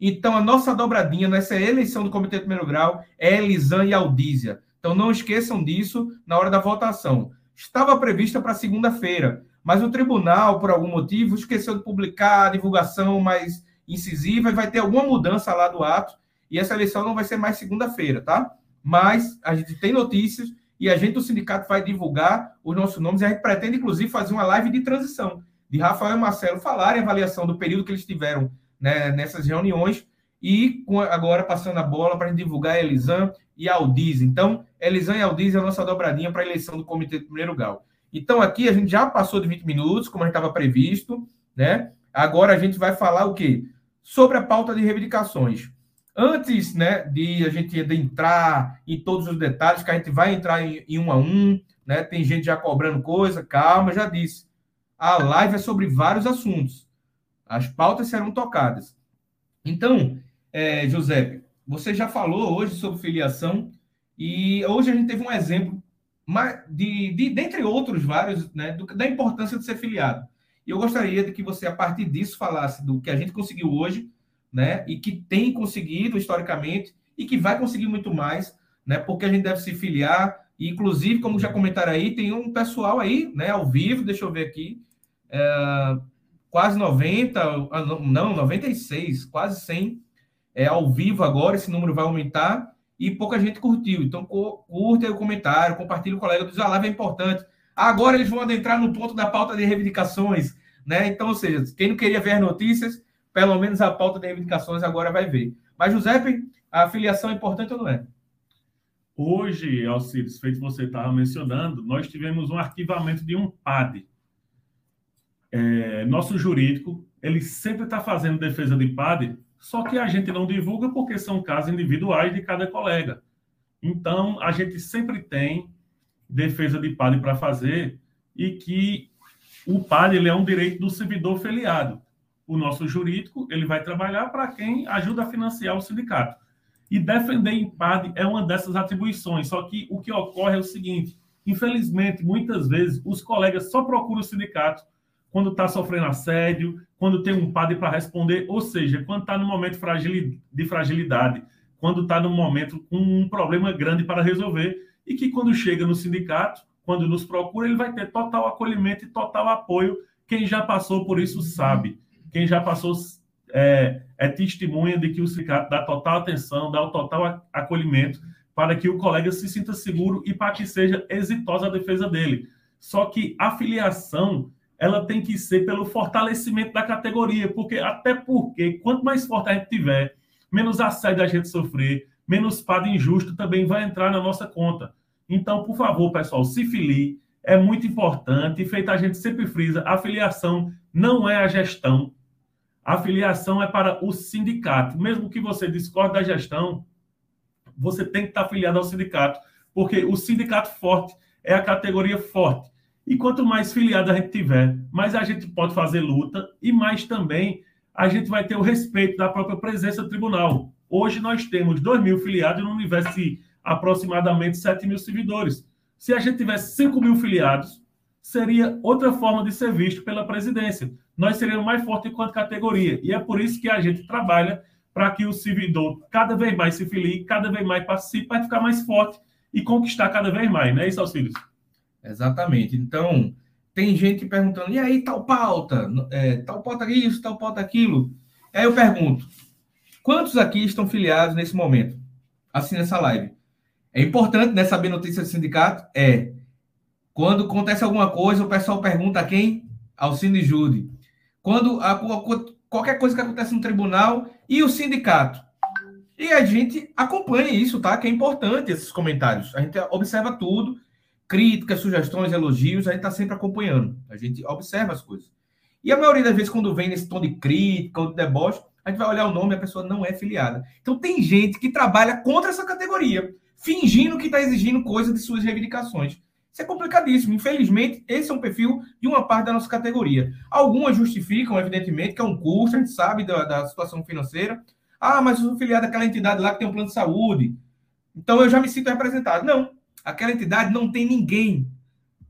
Então, a nossa dobradinha nessa eleição do Comitê de Primeiro Grau é Elisan e Aldísia. Então, não esqueçam disso na hora da votação. Estava prevista para segunda-feira, mas o tribunal, por algum motivo, esqueceu de publicar a divulgação mais incisiva e vai ter alguma mudança lá do ato. E essa eleição não vai ser mais segunda-feira, tá? Mas a gente tem notícias e a gente do sindicato vai divulgar os nossos nomes. E a gente pretende, inclusive, fazer uma live de transição, de Rafael e Marcelo falarem a avaliação do período que eles tiveram né, nessas reuniões. E agora passando a bola para divulgar a Elisan e Aldiz. Então, Elisan e Aldiz é a nossa dobradinha para a eleição do Comitê de Primeiro Grau. Então, aqui a gente já passou de 20 minutos, como estava previsto, né? Agora a gente vai falar o quê? Sobre a pauta de reivindicações. Antes né, de a gente entrar em todos os detalhes, que a gente vai entrar em, em um a um, né? Tem gente já cobrando coisa, calma, já disse. A live é sobre vários assuntos. As pautas serão tocadas. Então, é, José, você já falou hoje sobre filiação e hoje a gente teve um exemplo de, de dentre outros vários, né, do, da importância de ser filiado. E eu gostaria de que você, a partir disso, falasse do que a gente conseguiu hoje, né, e que tem conseguido historicamente e que vai conseguir muito mais, né, porque a gente deve se filiar. E, inclusive, como já comentaram aí, tem um pessoal aí, né, ao vivo, deixa eu ver aqui, é, quase 90, ah, não, 96, quase 100 é, ao vivo agora, esse número vai aumentar e pouca gente curtiu. Então, curta o comentário, compartilhe o colega, diz, a live é importante. Agora eles vão adentrar no ponto da pauta de reivindicações, né? Então, ou seja, quem não queria ver as notícias, pelo menos a pauta de reivindicações agora vai ver. Mas, José, a filiação é importante ou não é? Hoje, Alcides, feito você estava mencionando, nós tivemos um arquivamento de um PAD. É, nosso jurídico, ele sempre está fazendo defesa de PAD, só que a gente não divulga porque são casos individuais de cada colega. Então, a gente sempre tem defesa de PAD para fazer e que o PAD ele é um direito do servidor filiado. O nosso jurídico ele vai trabalhar para quem ajuda a financiar o sindicato. E defender em PAD é uma dessas atribuições. Só que o que ocorre é o seguinte: infelizmente, muitas vezes, os colegas só procuram o sindicato quando está sofrendo assédio, quando tem um PAD para responder, ou seja, quando está no momento de fragilidade, quando está no momento com um problema grande para resolver, e que quando chega no sindicato, quando nos procura, ele vai ter total acolhimento e total apoio. Quem já passou por isso sabe. Quem já passou é, é testemunha de que o sindicato dá total atenção, dá o total acolhimento para que o colega se sinta seguro e para que seja exitosa a defesa dele. Só que a filiação ela tem que ser pelo fortalecimento da categoria, porque até porque quanto mais forte a gente tiver, menos assédio a gente sofrer, menos pago injusto também vai entrar na nossa conta. Então, por favor, pessoal, se filie, é muito importante. Feita a gente sempre frisa, a filiação não é a gestão. A filiação é para o sindicato. Mesmo que você discorde da gestão, você tem que estar afiliado ao sindicato, porque o sindicato forte é a categoria forte. E quanto mais filiado a gente tiver, mais a gente pode fazer luta e mais também a gente vai ter o respeito da própria presença do tribunal. Hoje nós temos 2 mil filiados no universo de aproximadamente 7 mil servidores. Se a gente tivesse 5 mil filiados, seria outra forma de ser visto pela presidência. Nós seríamos mais fortes enquanto categoria. E é por isso que a gente trabalha para que o servidor cada vez mais se filie, cada vez mais participe, para ficar mais forte e conquistar cada vez mais, não é isso, Auxílio? Exatamente. Então, tem gente perguntando, e aí, tal pauta? É, tal pauta isso, tal pauta aquilo? Aí eu pergunto, quantos aqui estão filiados nesse momento? Assim, nessa live. É importante, né, saber notícia do sindicato? É. Quando acontece alguma coisa, o pessoal pergunta a quem? Ao Sindijude. Quando a, qualquer coisa que acontece no tribunal e o sindicato. E a gente acompanha isso, tá? Que é importante esses comentários. A gente observa tudo críticas, sugestões, elogios, a gente está sempre acompanhando. A gente observa as coisas. E a maioria das vezes, quando vem nesse tom de crítica ou de deboche, a gente vai olhar o nome e a pessoa não é filiada. Então, tem gente que trabalha contra essa categoria, fingindo que está exigindo coisa de suas reivindicações. Isso é complicadíssimo. Infelizmente, esse é um perfil de uma parte da nossa categoria. Algumas justificam, evidentemente, que é um custo, a gente sabe da, da situação financeira. Ah, mas eu sou filiado àquela entidade lá que tem um plano de saúde. Então eu já me sinto representado. Não, Aquela entidade não tem ninguém.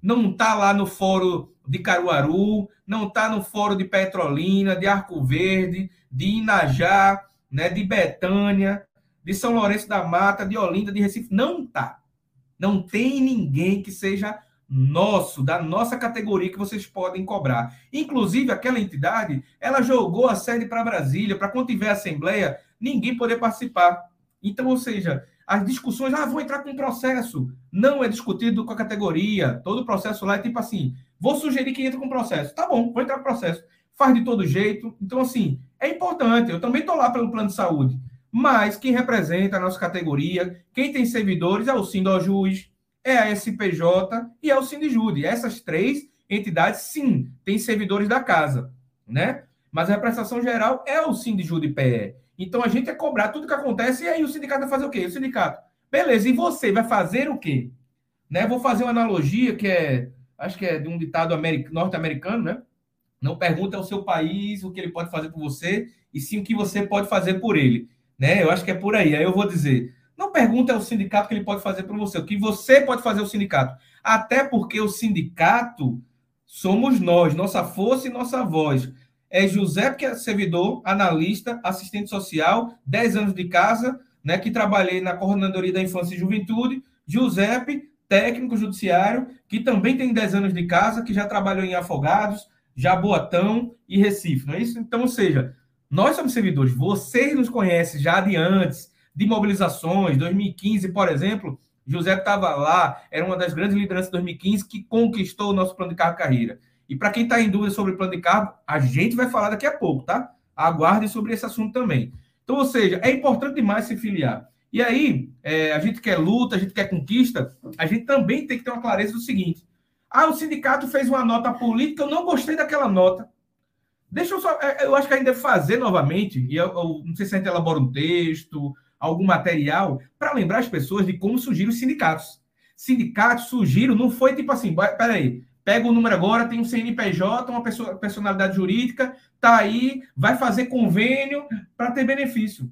Não está lá no fórum de Caruaru, não está no fórum de Petrolina, de Arco Verde, de Inajá, né, de Betânia, de São Lourenço da Mata, de Olinda, de Recife. Não está. Não tem ninguém que seja nosso, da nossa categoria que vocês podem cobrar. Inclusive, aquela entidade, ela jogou a sede para Brasília, para quando tiver assembleia, ninguém poder participar. Então, ou seja, as discussões, ah, vou entrar com um processo. Não é discutido com a categoria. Todo o processo lá é tipo assim: vou sugerir que entre com processo. Tá bom, vou entrar com processo. Faz de todo jeito. Então, assim, é importante. Eu também estou lá pelo plano de saúde. Mas quem representa a nossa categoria, quem tem servidores é o Sindojus, é a SPJ e é o Sindijude. Essas três entidades, sim, têm servidores da casa, né? Mas a representação geral é o Sindijude PE. Então a gente é cobrar tudo que acontece e aí o sindicato vai fazer o quê? O sindicato, beleza, e você vai fazer o quê? Né? Vou fazer uma analogia que é, acho que é de um ditado norte-americano, né? Não pergunta ao seu país o que ele pode fazer por você, e sim o que você pode fazer por ele. Né? Eu acho que é por aí. Aí eu vou dizer: não pergunta ao sindicato o que ele pode fazer por você, o que você pode fazer ao sindicato. Até porque o sindicato somos nós, nossa força e nossa voz é José, que é servidor, analista, assistente social, 10 anos de casa, né, que trabalhei na Coordenadoria da Infância e Juventude. Giuseppe, técnico judiciário, que também tem 10 anos de casa, que já trabalhou em Afogados, Jaboatão e Recife, não é isso? Então, ou seja, nós somos servidores, vocês nos conhecem já de antes, de mobilizações, 2015, por exemplo, José estava lá, era uma das grandes lideranças de 2015 que conquistou o nosso plano de carreira. E para quem está em dúvida sobre o plano de cargo, a gente vai falar daqui a pouco, tá? Aguarde sobre esse assunto também. Então, ou seja, é importante demais se filiar. E aí, é, a gente quer luta, a gente quer conquista, a gente também tem que ter uma clareza do seguinte: ah, o sindicato fez uma nota política, eu não gostei daquela nota. Deixa eu só. É, eu acho que a gente deve fazer novamente, e eu, eu não sei se a gente elabora um texto, algum material, para lembrar as pessoas de como surgiram os sindicatos. Sindicatos surgiram, não foi tipo assim, peraí, pega o número agora, tem um CNPJ, uma pessoa, personalidade jurídica, tá aí, vai fazer convênio para ter benefício.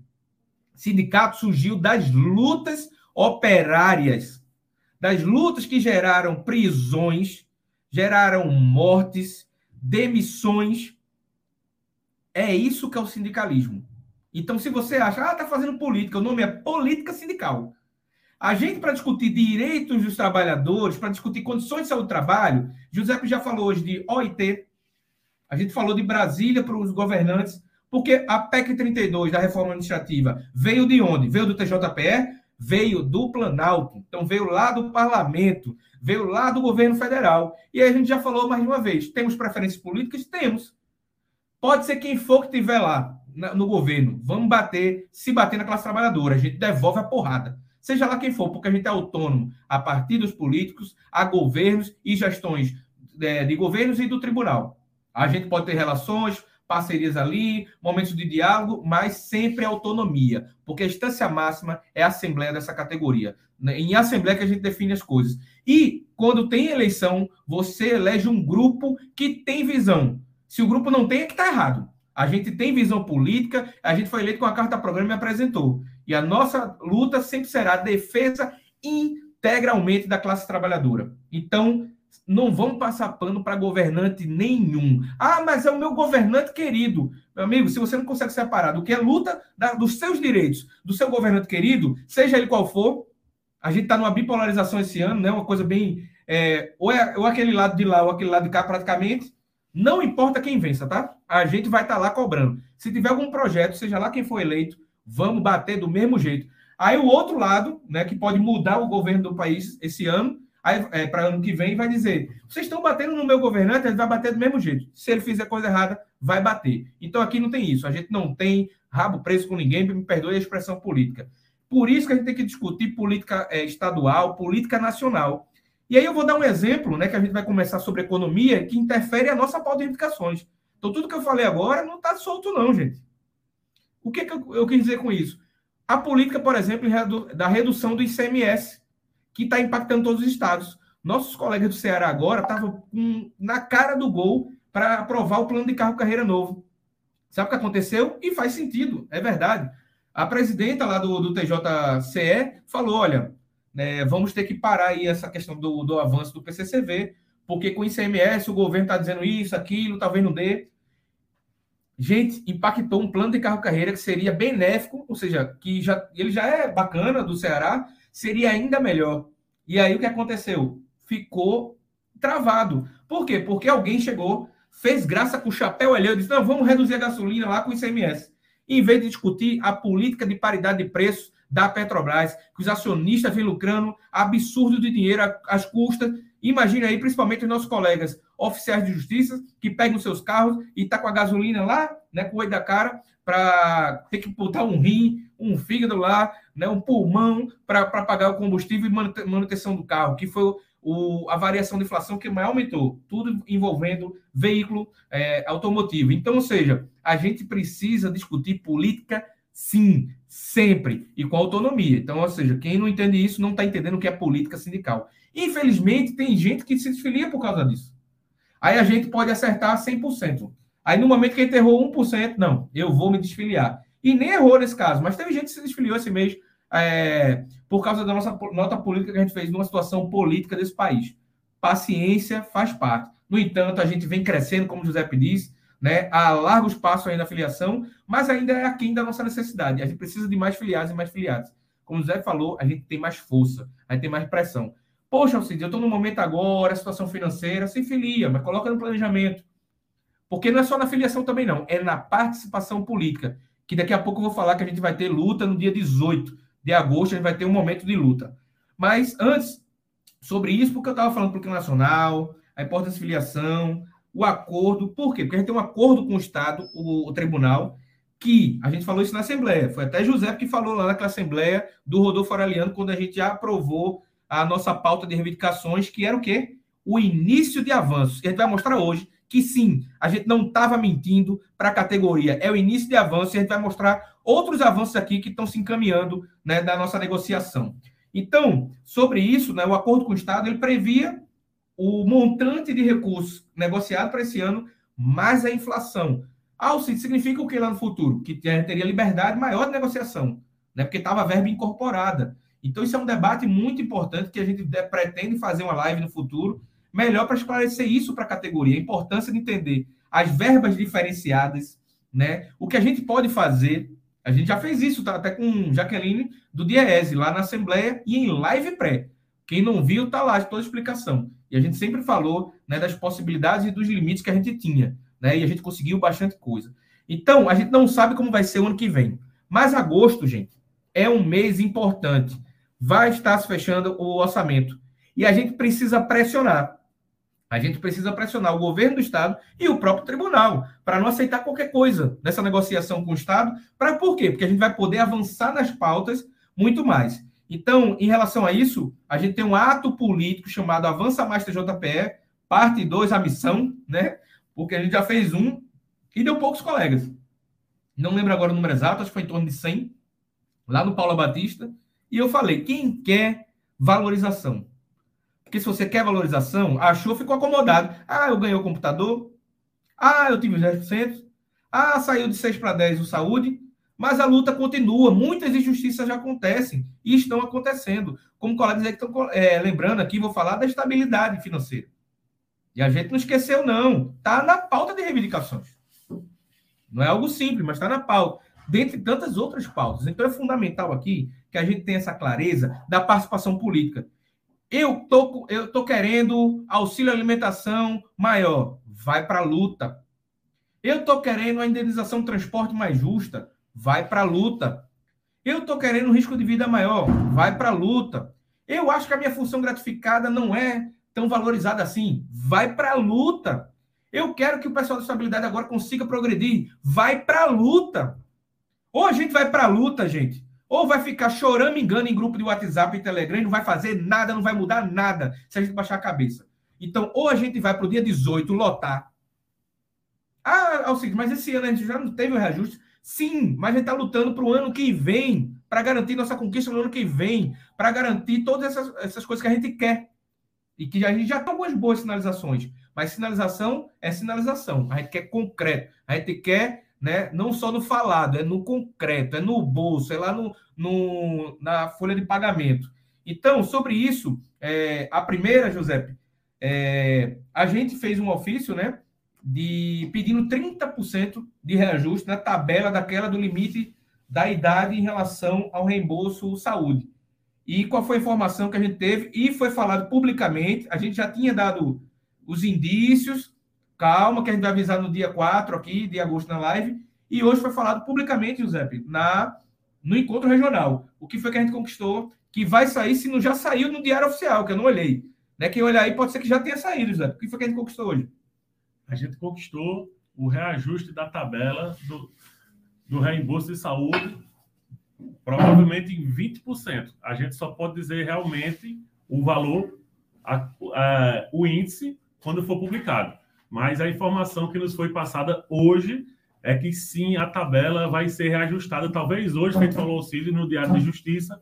Sindicato surgiu das lutas operárias, das lutas que geraram prisões, geraram mortes, demissões. É isso que é o sindicalismo. Então, se você acha, ah, tá fazendo política, o nome é política sindical. A gente, para discutir direitos dos trabalhadores, para discutir condições de saúde do trabalho, Giuseppe já falou hoje de OIT, a gente falou de Brasília para os governantes, porque a PEC 32 da reforma administrativa veio de onde? Veio do TJPE? Veio do Planalto. Então, veio lá do parlamento, veio lá do governo federal. E aí a gente já falou mais de uma vez: temos preferências políticas? Temos. Pode ser quem for que estiver lá no governo. Vamos bater, se bater na classe trabalhadora. A gente devolve a porrada. Seja lá quem for, porque a gente é autônomo a partir dos políticos, a governos e gestões de, é, de governos e do tribunal. A gente pode ter relações, parcerias ali, momentos de diálogo, mas sempre autonomia, porque a instância máxima é a assembleia dessa categoria. Né? Em assembleia que a gente define as coisas. E quando tem eleição, você elege um grupo que tem visão. Se o grupo não tem, é que está errado. A gente tem visão política, a gente foi eleito com a carta programa e apresentou. E a nossa luta sempre será a defesa integralmente da classe trabalhadora. Então, não vamos passar pano para governante nenhum. Ah, mas é o meu governante querido. Meu amigo, se você não consegue separar do que é luta da, dos seus direitos, do seu governante querido, seja ele qual for, a gente está numa bipolarização esse ano, né? Uma coisa bem. É, ou, é, ou aquele lado de lá ou aquele lado de cá, praticamente. Não importa quem vença, tá? A gente vai estar tá lá cobrando. Se tiver algum projeto, seja lá quem for eleito, vamos bater do mesmo jeito. Aí o outro lado, né, que pode mudar o governo do país esse ano, é, para ano que vem, vai dizer: vocês estão batendo no meu governante, ele vai bater do mesmo jeito. Se ele fizer coisa errada, vai bater. Então aqui não tem isso. A gente não tem rabo preso com ninguém, me perdoe a expressão política. Por isso que a gente tem que discutir política é, estadual, política nacional. E aí eu vou dar um exemplo, né, que a gente vai começar sobre economia, que interfere a nossa pauta de indicações. Então, tudo que eu falei agora não está solto, não, gente. O que, que eu, eu, quis dizer com isso? A política, por exemplo, da redução do ICMS, que está impactando todos os estados. Nossos colegas do Ceará agora estavam na cara do gol para aprovar o plano de carro carreira novo. Sabe o que aconteceu? E faz sentido, é verdade. A presidenta lá do, do TJCE falou: olha, né, vamos ter que parar aí essa questão do, do avanço do PCCV, porque com o ICMS o governo está dizendo isso, aquilo, talvez não dê. Gente, impactou um plano de carro-carreira que seria benéfico, ou seja, que já, ele já é bacana do Ceará, seria ainda melhor. E aí o que aconteceu? Ficou travado. Por quê? Porque alguém chegou, fez graça com o chapéu ali e disse: não, vamos reduzir a gasolina lá com o ICMS. Em vez de discutir a política de paridade de preços da Petrobras, que os acionistas vêm lucrando absurdo de dinheiro às custas. Imagine aí, principalmente os nossos colegas oficiais de justiça, que pegam seus carros e tá com a gasolina lá, né, com o olho da cara, para ter que botar um rim, um fígado lá, né, um pulmão para pagar o combustível e manutenção do carro, que foi o, a variação de inflação que mais aumentou, tudo envolvendo veículo é, automotivo. Então, ou seja, a gente precisa discutir política Sim, sempre. E com autonomia. Então, ou seja, quem não entende isso não está entendendo o que é política sindical. Infelizmente, tem gente que se desfilia por causa disso. Aí a gente pode acertar 100%. Aí no momento que a gente errou 1%, não, eu vou me desfiliar. E nem errou nesse caso, mas teve gente que se desfiliou esse mês é, por causa da nossa nota política que a gente fez numa situação política desse país. Paciência faz parte. No entanto, a gente vem crescendo, como o José disse, né, a largo espaço aí na filiação, mas ainda é aquém da nossa necessidade. A gente precisa de mais filiados e mais filiados. Como o Zé falou, a gente tem mais força, a gente tem mais pressão. Poxa, Alcide, eu estou no momento agora, situação financeira, sem filia, mas coloca no planejamento. Porque não é só na filiação também, não. É na participação política. Que daqui a pouco eu vou falar que a gente vai ter luta no dia 18 de agosto, a gente vai ter um momento de luta. Mas antes, sobre isso, porque eu estava falando para o nacional, a importância de filiação, o acordo. Por quê? Porque a gente tem um acordo com o Estado, o, o tribunal, que a gente falou isso na Assembleia. Foi até José que falou lá naquela Assembleia do Rodolfo Aureliano, quando a gente já aprovou a nossa pauta de reivindicações, que era o quê? O início de avanços. E a gente vai mostrar hoje que sim, a gente não estava mentindo para a categoria. É o início de avanço e a gente vai mostrar outros avanços aqui que estão se encaminhando né, da nossa negociação. Então, sobre isso, né, o acordo com o Estado ele previa o montante de recursos negociado para esse ano mais a inflação. Ah, significa o que lá no futuro? Que teria liberdade maior de negociação, né? porque estava a verba incorporada. Então, isso é um debate muito importante que a gente pretende fazer uma live no futuro, melhor para esclarecer isso para a categoria, a importância de entender as verbas diferenciadas, né? O que a gente pode fazer, a gente já fez isso, tá? Até com Jaqueline do Diese, lá na Assembleia e em live pré. Quem não viu, tá lá, toda a explicação. E a gente sempre falou né, das possibilidades e dos limites que a gente tinha, né? E a gente conseguiu bastante coisa. Então, a gente não sabe como vai ser o ano que vem. Mas agosto, gente, é um mês importante. Vai estar se fechando o orçamento. E a gente precisa pressionar. A gente precisa pressionar o governo do Estado e o próprio tribunal para não aceitar qualquer coisa nessa negociação com o Estado. Para por quê? Porque a gente vai poder avançar nas pautas muito mais. Então, em relação a isso, a gente tem um ato político chamado Avança Mais TJPE, parte 2, a missão, né? Porque a gente já fez um e deu poucos colegas. Não lembro agora o número exato, acho que foi em torno de 100, lá no Paula Batista. E eu falei: quem quer valorização? Porque se você quer valorização, achou, ficou acomodado. Ah, eu ganhei o computador. Ah, eu tive os 10%. Ah, saiu de 6 para 10 o saúde. Mas a luta continua. Muitas injustiças já acontecem e estão acontecendo. Como colegas que estão é, lembrando aqui, vou falar da estabilidade financeira. E a gente não esqueceu, não. Está na pauta de reivindicações. Não é algo simples, mas está na pauta. Dentre tantas outras pautas. Então é fundamental aqui que a gente tenha essa clareza da participação política. Eu tô, eu tô querendo auxílio alimentação maior. Vai para a luta. Eu tô querendo a indenização de transporte mais justa. Vai para a luta. Eu tô querendo um risco de vida maior. Vai para a luta. Eu acho que a minha função gratificada não é tão valorizada assim. Vai para a luta. Eu quero que o pessoal da estabilidade agora consiga progredir. Vai para a luta. Ou a gente vai para a luta, gente, ou vai ficar chorando engano em grupo de WhatsApp e Telegram e não vai fazer nada, não vai mudar nada se a gente baixar a cabeça. Então, ou a gente vai para o dia 18 lotar. Ah, Alcides, mas esse ano a gente já não teve o reajuste. Sim, mas a gente está lutando para o ano que vem, para garantir nossa conquista no ano que vem, para garantir todas essas, essas coisas que a gente quer. E que a gente já tem algumas boas sinalizações. Mas sinalização é sinalização. A gente quer concreto. A gente quer né? Não só no falado, é no concreto, é no bolso, é lá no, no na folha de pagamento. Então, sobre isso, é, a primeira, José, é, a gente fez um ofício, né? De pedindo 30% de reajuste na tabela daquela do limite da idade em relação ao reembolso saúde. E qual foi a informação que a gente teve? E foi falado publicamente, a gente já tinha dado os indícios, Calma, que a gente vai avisar no dia 4 aqui, de agosto, na live. E hoje foi falado publicamente, Giuseppe, na, no encontro regional. O que foi que a gente conquistou? Que vai sair, se não já saiu no Diário Oficial, que eu não olhei. Né? Quem olhar aí pode ser que já tenha saído, Giuseppe. O que foi que a gente conquistou hoje? A gente conquistou o reajuste da tabela do, do reembolso de saúde, provavelmente em 20%. A gente só pode dizer realmente o valor, a, a, o índice, quando for publicado. Mas a informação que nos foi passada hoje é que sim, a tabela vai ser reajustada, talvez hoje, feito falou Cid, no Diário de Justiça,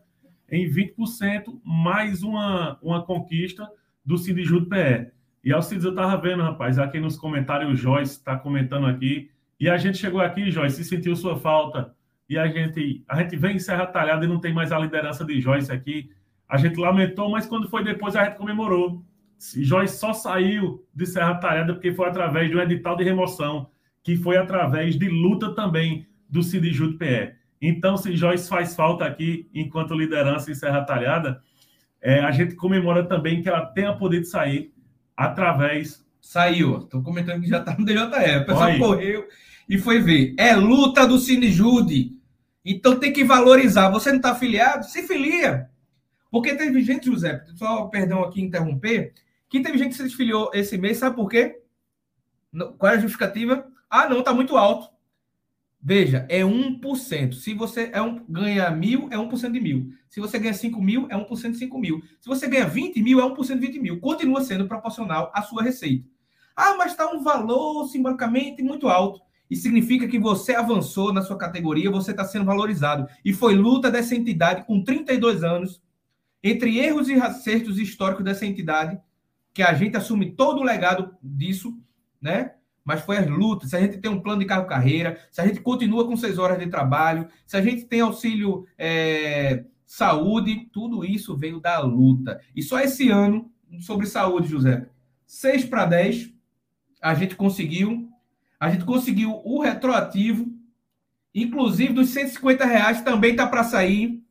em 20%, mais uma, uma conquista do Júlio PE. E Alcides, eu estava vendo, rapaz, aqui nos comentários, o Joyce está comentando aqui, e a gente chegou aqui, Joyce, se sentiu sua falta, e a gente, a gente vem em Serra Talhada e não tem mais a liderança de Joyce aqui. A gente lamentou, mas quando foi depois a gente comemorou. Joyce só saiu de Serra Talhada porque foi através de um edital de remoção, que foi através de luta também do Júlio PE. Então, se Joyce faz falta aqui enquanto liderança em Serra Talhada, é, a gente comemora também que ela tenha podido sair através Saiu. Estou comentando que já está no DJE. O pessoal Oi. correu e foi ver. É luta do Cinejude. Então tem que valorizar. Você não está afiliado? Se filia. Porque teve gente, José, só perdão aqui interromper, que teve gente que se desfiliou esse mês, sabe por quê? Qual é a justificativa? Ah, não, está muito alto. Veja, é 1%. Se você é um, ganha mil, é 1% de mil. Se você ganha 5 mil, é 1% de 5 mil. Se você ganha 20 mil, é 1% de 20 mil. Continua sendo proporcional à sua receita. Ah, mas está um valor simbolicamente muito alto. E significa que você avançou na sua categoria, você está sendo valorizado. E foi luta dessa entidade com 32 anos, entre erros e acertos históricos dessa entidade, que a gente assume todo o legado disso, né? Mas foi as lutas. Se a gente tem um plano de carro-carreira, se a gente continua com seis horas de trabalho, se a gente tem auxílio é, saúde, tudo isso veio da luta. E só esse ano, sobre saúde, José, 6 para 10, a gente conseguiu. A gente conseguiu o retroativo, inclusive dos 150 reais também está para sair.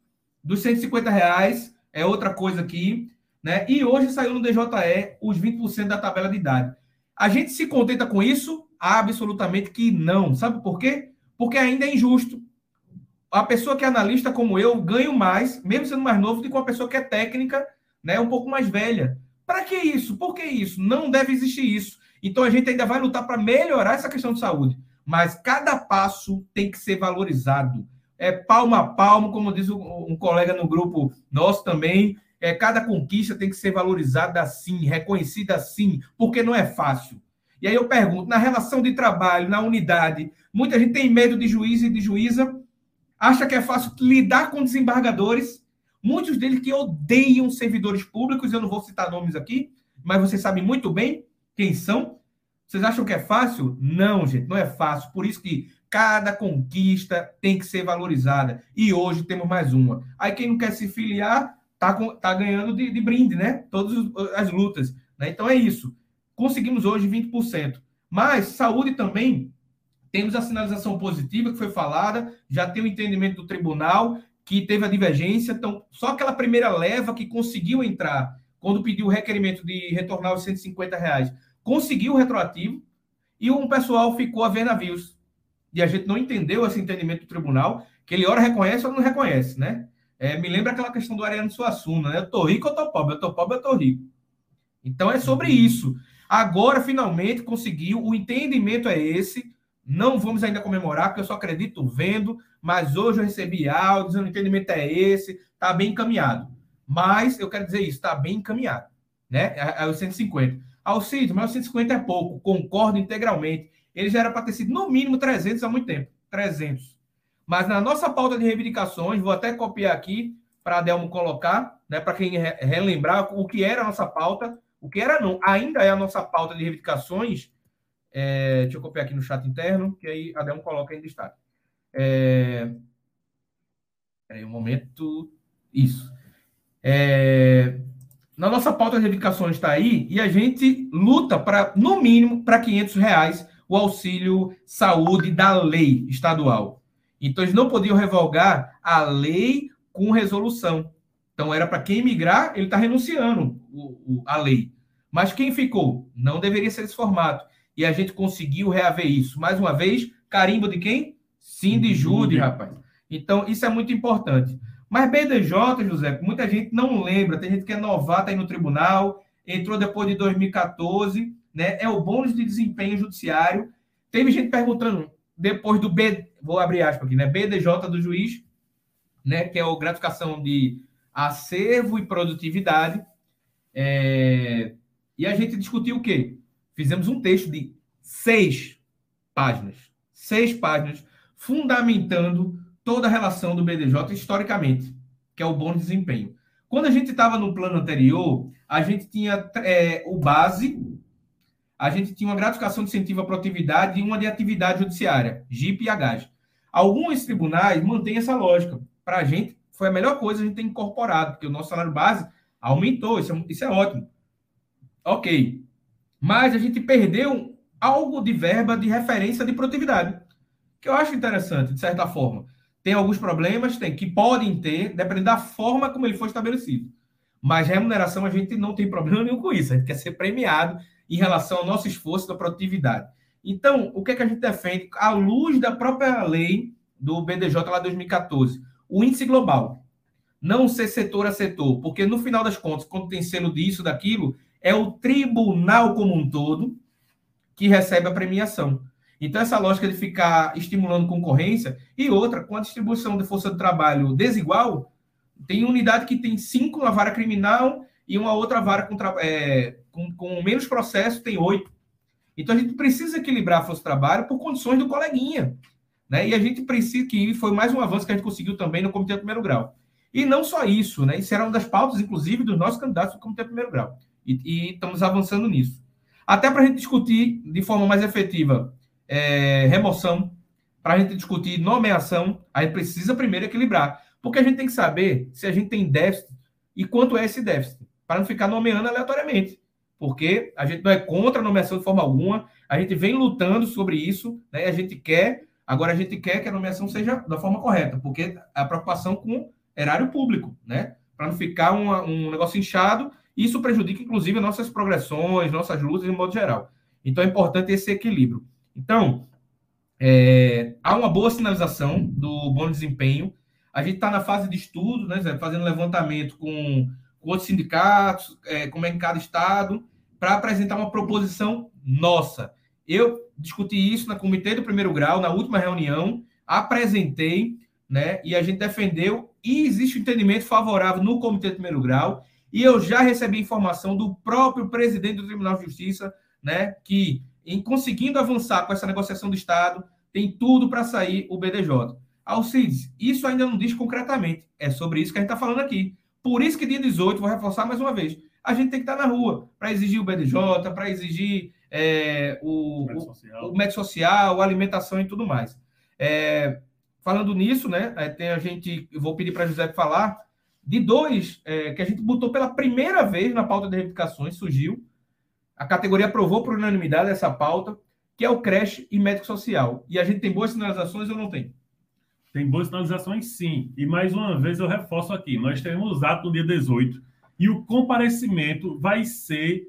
Dos 150 reais é outra coisa aqui. Né? E hoje saiu no DJE os 20% da tabela de idade. A gente se contenta com isso? Absolutamente que não. Sabe por quê? Porque ainda é injusto. A pessoa que é analista como eu ganha mais, mesmo sendo mais novo, do que uma pessoa que é técnica, né, um pouco mais velha. Para que isso? Por que isso? Não deve existir isso. Então a gente ainda vai lutar para melhorar essa questão de saúde. Mas cada passo tem que ser valorizado. É palmo a palmo, como diz um colega no grupo nosso também, é, cada conquista tem que ser valorizada assim, reconhecida assim, porque não é fácil. E aí eu pergunto, na relação de trabalho, na unidade, muita gente tem medo de juiz e de juíza, acha que é fácil lidar com desembargadores, muitos deles que odeiam servidores públicos, eu não vou citar nomes aqui, mas vocês sabem muito bem quem são. Vocês acham que é fácil? Não, gente, não é fácil. Por isso que cada conquista tem que ser valorizada. E hoje temos mais uma. Aí quem não quer se filiar, tá, tá ganhando de, de brinde, né? Todas as lutas. Né? Então é isso. Conseguimos hoje 20%. Mas saúde também, temos a sinalização positiva que foi falada, já tem o entendimento do tribunal, que teve a divergência. Então, só aquela primeira leva que conseguiu entrar, quando pediu o requerimento de retornar os 150 reais, conseguiu o retroativo, e um pessoal ficou a ver navios. E a gente não entendeu esse entendimento do tribunal, que ele ora reconhece ou não reconhece, né? É, me lembra aquela questão do Ariano Suassuna, né? Eu tô rico ou tô pobre? Eu tô pobre, eu tô rico. Então é sobre uhum. isso. Agora, finalmente, conseguiu. O entendimento é esse. Não vamos ainda comemorar, porque eu só acredito vendo. Mas hoje eu recebi áudios, o entendimento é esse. Está bem encaminhado. Mas eu quero dizer isso, está bem encaminhado. Né? É, é os 150. Alcides, mas os 150 é pouco. Concordo integralmente. Ele já era para ter sido no mínimo 300 há muito tempo. 300. Mas na nossa pauta de reivindicações, vou até copiar aqui para a Delmo colocar, né, para quem relembrar o que era a nossa pauta, o que era não, ainda é a nossa pauta de reivindicações. É, deixa eu copiar aqui no chat interno, que aí a Delmo coloca em destaque. É, aí um momento. Isso. É, na nossa pauta de reivindicações está aí e a gente luta para, no mínimo, para 500 reais o auxílio saúde da lei estadual. Então, eles não podiam revogar a lei com resolução. Então, era para quem migrar, ele está renunciando o, o, a lei. Mas quem ficou? Não deveria ser esse formato. E a gente conseguiu reaver isso. Mais uma vez, carimbo de quem? Sim, de Jude, rapaz. Então, isso é muito importante. Mas BDJ, José, muita gente não lembra. Tem gente que é novata aí no tribunal, entrou depois de 2014, né? É o bônus de desempenho judiciário. Teve gente perguntando, depois do B, vou abrir aspas aqui, né? BDJ do juiz, né? Que é a gratificação de acervo e produtividade. É... E a gente discutiu o quê? Fizemos um texto de seis páginas, seis páginas, fundamentando toda a relação do BDJ historicamente, que é o bom desempenho. Quando a gente estava no plano anterior, a gente tinha é, o base, a gente tinha uma gratificação de incentivo à produtividade e uma de atividade judiciária, GIP e AGAS. Alguns tribunais mantêm essa lógica. Para a gente, foi a melhor coisa a gente ter incorporado, porque o nosso salário base aumentou, isso é, isso é ótimo. Ok. Mas a gente perdeu algo de verba de referência de produtividade, que eu acho interessante, de certa forma. Tem alguns problemas, tem que podem ter, dependendo da forma como ele foi estabelecido. Mas remuneração a gente não tem problema nenhum com isso, a gente quer ser premiado em relação ao nosso esforço da produtividade. Então, o que, é que a gente defende? À luz da própria lei do BDJ lá de 2014, o índice global. Não ser setor a setor, porque no final das contas, quando tem selo disso, daquilo, é o tribunal como um todo que recebe a premiação. Então, essa lógica de ficar estimulando concorrência, e outra, com a distribuição de força de trabalho desigual, tem unidade que tem cinco na vara criminal e uma outra vara com, é, com, com menos processo tem oito. Então, a gente precisa equilibrar a força de trabalho por condições do coleguinha. Né? E a gente precisa, que foi mais um avanço que a gente conseguiu também no Comitê Primeiro Grau. E não só isso, né? Isso era uma das pautas, inclusive, dos nossos candidatos do Comitê Primeiro Grau. E, e estamos avançando nisso. Até para a gente discutir de forma mais efetiva é, remoção, para a gente discutir nomeação, a gente precisa primeiro equilibrar. Porque a gente tem que saber se a gente tem déficit e quanto é esse déficit, para não ficar nomeando aleatoriamente. Porque a gente não é contra a nomeação de forma alguma, a gente vem lutando sobre isso, né? a gente quer, agora a gente quer que a nomeação seja da forma correta, porque a preocupação com erário público, né? Para não ficar uma, um negócio inchado isso prejudica, inclusive, nossas progressões, nossas lutas, de modo geral. Então, é importante esse equilíbrio. Então, é, há uma boa sinalização do bom desempenho. A gente está na fase de estudo, né, fazendo levantamento com, com outros sindicatos, é, como é em cada estado, para apresentar uma proposição nossa. Eu discuti isso na Comitê do Primeiro Grau, na última reunião, apresentei, né, e a gente defendeu, e existe um entendimento favorável no Comitê do Primeiro Grau, e eu já recebi informação do próprio presidente do Tribunal de Justiça, né, que em conseguindo avançar com essa negociação do Estado, tem tudo para sair o BDJ. Alcides, isso ainda não diz concretamente. É sobre isso que a gente está falando aqui. Por isso que dia 18, vou reforçar mais uma vez, a gente tem que estar na rua para exigir o BDJ, para exigir é, o, o, social. o médico social, a alimentação e tudo mais. É, falando nisso, né, é, tem a gente, eu vou pedir para José falar, de dois é, que a gente botou pela primeira vez na pauta de reivindicações, surgiu. A categoria aprovou por unanimidade essa pauta, que é o creche e médico social. E a gente tem boas sinalizações ou não tem? Tem boas sinalizações, sim. E mais uma vez eu reforço aqui: nós teremos ato no dia 18 e o comparecimento vai ser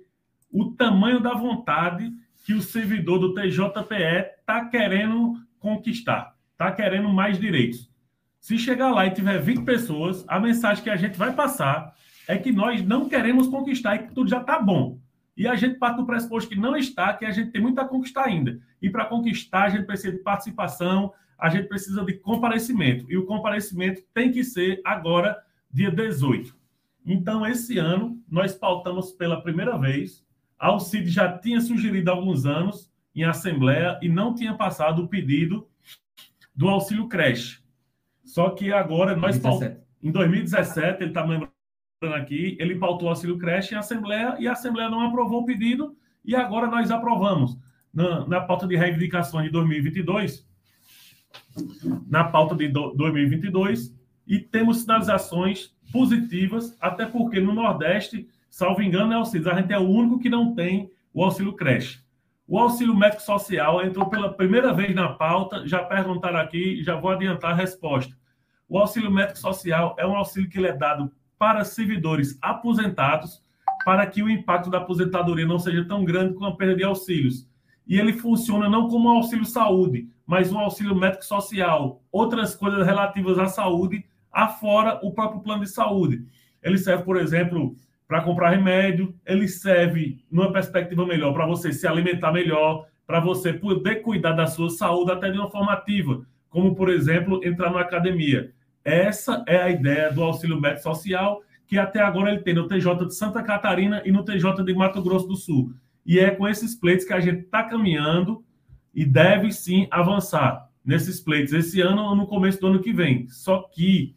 o tamanho da vontade que o servidor do TJPE está querendo conquistar, está querendo mais direitos. Se chegar lá e tiver 20 pessoas, a mensagem que a gente vai passar é que nós não queremos conquistar e que tudo já está bom. E a gente parte do pressuposto que não está, que a gente tem muito a conquistar ainda. E para conquistar, a gente precisa de participação, a gente precisa de comparecimento. E o comparecimento tem que ser agora, dia 18. Então, esse ano, nós pautamos pela primeira vez. A Alcide já tinha sugerido há alguns anos em assembleia e não tinha passado o pedido do auxílio creche. Só que agora nós 2017. em 2017, ele está lembrando aqui, ele pautou o auxílio creche em Assembleia e a Assembleia não aprovou o pedido e agora nós aprovamos. Na, na pauta de reivindicações de 2022, na pauta de do, 2022, e temos sinalizações positivas, até porque no Nordeste, salvo engano, é auxílio. A gente é o único que não tem o auxílio creche. O auxílio médico social entrou pela primeira vez na pauta, já perguntaram aqui, já vou adiantar a resposta. O auxílio médico social é um auxílio que é dado para servidores aposentados, para que o impacto da aposentadoria não seja tão grande com a perda de auxílios. E ele funciona não como um auxílio saúde, mas um auxílio médico social, outras coisas relativas à saúde, afora o próprio plano de saúde. Ele serve, por exemplo, para comprar remédio, ele serve, numa perspectiva melhor, para você se alimentar melhor, para você poder cuidar da sua saúde até de uma forma ativa, como, por exemplo, entrar na academia. Essa é a ideia do auxílio médico social, que até agora ele tem no TJ de Santa Catarina e no TJ de Mato Grosso do Sul. E é com esses pleitos que a gente está caminhando e deve sim avançar nesses pleitos esse ano ou no começo do ano que vem. Só que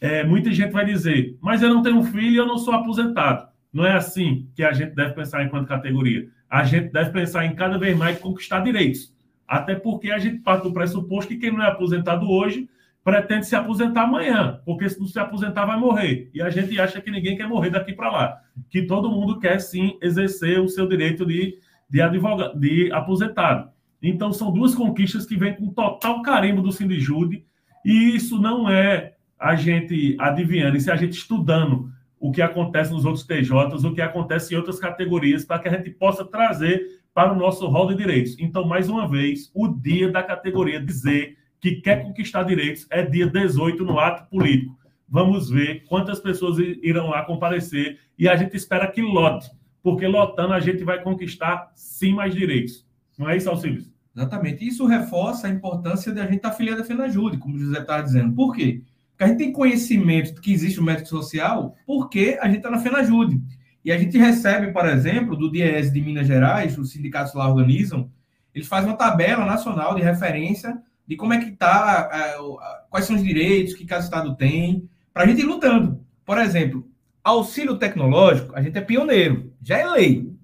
é, muita gente vai dizer, mas eu não tenho filho e eu não sou aposentado. Não é assim que a gente deve pensar enquanto categoria. A gente deve pensar em cada vez mais conquistar direitos. Até porque a gente parte do pressuposto que quem não é aposentado hoje pretende se aposentar amanhã, porque se não se aposentar vai morrer. E a gente acha que ninguém quer morrer daqui para lá, que todo mundo quer sim exercer o seu direito de, de, advogado, de aposentado. Então são duas conquistas que vêm com total carimbo do Sindijude, e isso não é a gente adivinhando, isso é a gente estudando o que acontece nos outros TJs, o que acontece em outras categorias, para que a gente possa trazer para o nosso rol de direitos. Então, mais uma vez, o dia da categoria dizer que quer conquistar direitos é dia 18 no ato político. Vamos ver quantas pessoas irão lá comparecer e a gente espera que lote, porque lotando a gente vai conquistar sim mais direitos. Não é isso, Alcides? Exatamente. Isso reforça a importância de a gente estar afiliado à FENAJUDE, como o José estava dizendo. Por quê? A gente tem conhecimento de que existe o médico social porque a gente está na FENAJUDE. E a gente recebe, por exemplo, do DIES de Minas Gerais, os sindicatos lá organizam, eles fazem uma tabela nacional de referência de como é que está, quais são os direitos que cada estado tem, para a gente ir lutando. Por exemplo, auxílio tecnológico, a gente é pioneiro, já é lei.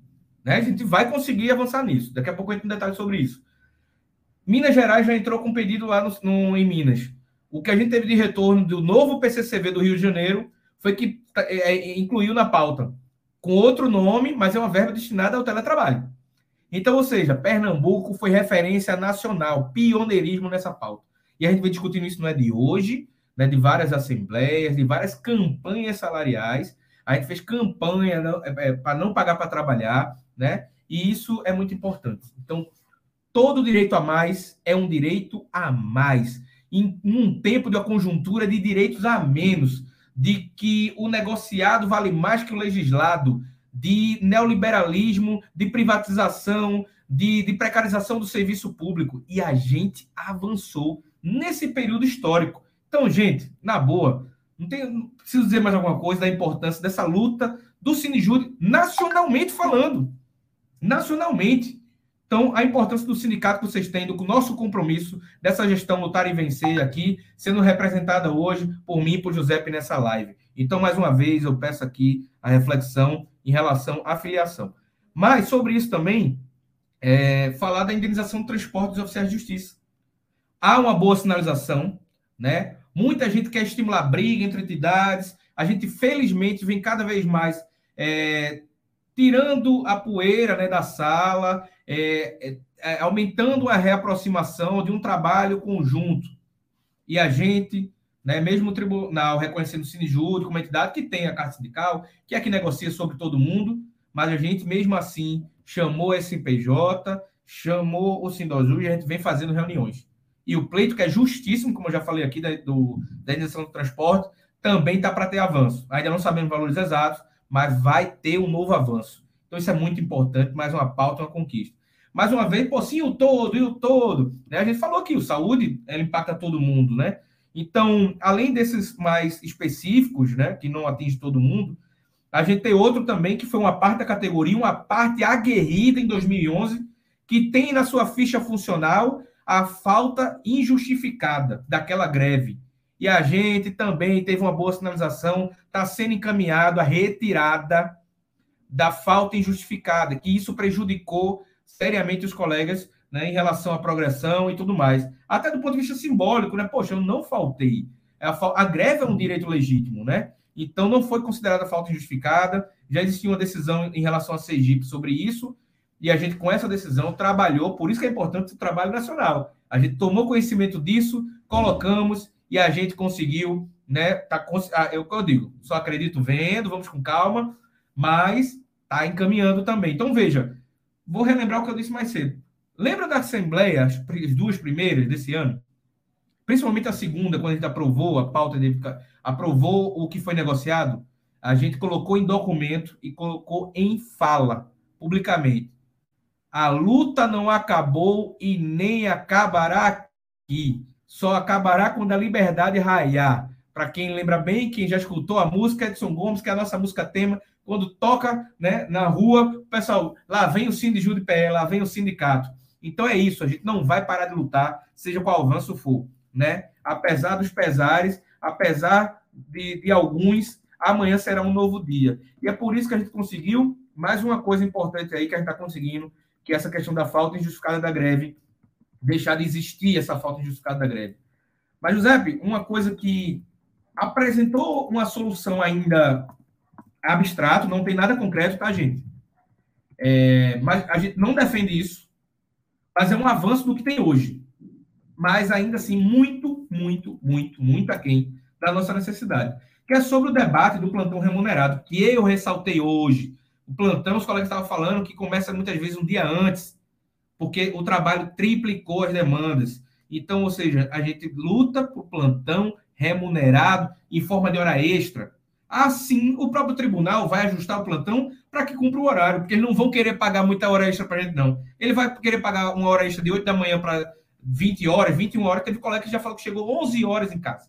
Né? A gente vai conseguir avançar nisso. Daqui a pouco a gente tem um detalhe sobre isso. Minas Gerais já entrou com um pedido lá no, no, em Minas. O que a gente teve de retorno do novo PCCV do Rio de Janeiro foi que é, é, incluiu na pauta, com outro nome, mas é uma verba destinada ao teletrabalho. Então, ou seja, Pernambuco foi referência nacional, pioneirismo nessa pauta. E a gente vem discutindo isso não é de hoje, né, de várias assembleias, de várias campanhas salariais. A gente fez campanha é, é, para não pagar para trabalhar, né? E isso é muito importante. Então, Todo direito a mais é um direito a mais. Em um tempo de uma conjuntura de direitos a menos, de que o negociado vale mais que o legislado, de neoliberalismo, de privatização, de, de precarização do serviço público. E a gente avançou nesse período histórico. Então, gente, na boa, não, tem, não preciso dizer mais alguma coisa da importância dessa luta do Sinijúri nacionalmente falando. Nacionalmente. Então, a importância do sindicato que vocês têm, do nosso compromisso, dessa gestão lutar e vencer aqui, sendo representada hoje por mim e por Giuseppe nessa live. Então, mais uma vez, eu peço aqui a reflexão em relação à filiação. Mas, sobre isso também, é, falar da indenização do transporte dos oficiais de justiça. Há uma boa sinalização, né? Muita gente quer estimular briga entre entidades. A gente, felizmente, vem cada vez mais é, tirando a poeira né, da sala é, é, é, aumentando a reaproximação de um trabalho conjunto. E a gente, né, mesmo o tribunal reconhecendo o Sinijúri como entidade que tem a carta sindical, que é que negocia sobre todo mundo, mas a gente, mesmo assim, chamou o SPJ, chamou o Sindosul e a gente vem fazendo reuniões. E o pleito, que é justíssimo, como eu já falei aqui, da, do, da iniciação do transporte, também está para ter avanço. Ainda não sabemos valores exatos, mas vai ter um novo avanço. Então, isso é muito importante, mais uma pauta, uma conquista. Mais uma vez, pô, sim, o todo, e o todo. Né? A gente falou aqui, o saúde, ela impacta todo mundo, né? Então, além desses mais específicos, né, que não atinge todo mundo, a gente tem outro também que foi uma parte da categoria, uma parte aguerrida em 2011, que tem na sua ficha funcional a falta injustificada daquela greve. E a gente também teve uma boa sinalização, está sendo encaminhado a retirada da falta injustificada, que isso prejudicou seriamente os colegas né, em relação à progressão e tudo mais. Até do ponto de vista simbólico, né? Poxa, eu não faltei. A, a greve é um direito legítimo, né? Então não foi considerada falta injustificada. Já existia uma decisão em relação a Sergipe sobre isso, e a gente, com essa decisão, trabalhou, por isso que é importante o trabalho nacional. A gente tomou conhecimento disso, colocamos e a gente conseguiu, né? Tá, ah, eu, eu digo, só acredito vendo, vamos com calma, mas está encaminhando também. Então, veja, vou relembrar o que eu disse mais cedo. Lembra da Assembleia, as duas primeiras desse ano? Principalmente a segunda, quando a gente aprovou a pauta, de, aprovou o que foi negociado, a gente colocou em documento e colocou em fala, publicamente. A luta não acabou e nem acabará aqui. Só acabará quando a liberdade raiar. Para quem lembra bem, quem já escutou a música Edson Gomes, que é a nossa música tema, quando toca né, na rua, pessoal, lá vem o Sindicato de pé, lá vem o sindicato. Então é isso, a gente não vai parar de lutar, seja qual avanço for, né? Apesar dos pesares, apesar de, de alguns, amanhã será um novo dia. E é por isso que a gente conseguiu mais uma coisa importante aí que a gente está conseguindo, que é essa questão da falta injustificada da greve, deixar de existir essa falta injustificada da greve. Mas, Giuseppe, uma coisa que apresentou uma solução ainda abstrato, não tem nada concreto, tá, gente? É, mas a gente não defende isso, mas é um avanço do que tem hoje. Mas ainda assim, muito, muito, muito, muito aquém da nossa necessidade. que é sobre o debate do plantão remunerado, que eu ressaltei hoje. O plantão, os colegas estavam falando que começa muitas vezes um dia antes, porque o trabalho triplicou as demandas. Então, ou seja, a gente luta por plantão remunerado em forma de hora extra. Assim, o próprio tribunal vai ajustar o plantão para que cumpra o horário, porque eles não vão querer pagar muita hora extra para a gente, não. Ele vai querer pagar uma hora extra de 8 da manhã para 20 horas, 21 horas. Teve colega que já falou que chegou 11 horas em casa.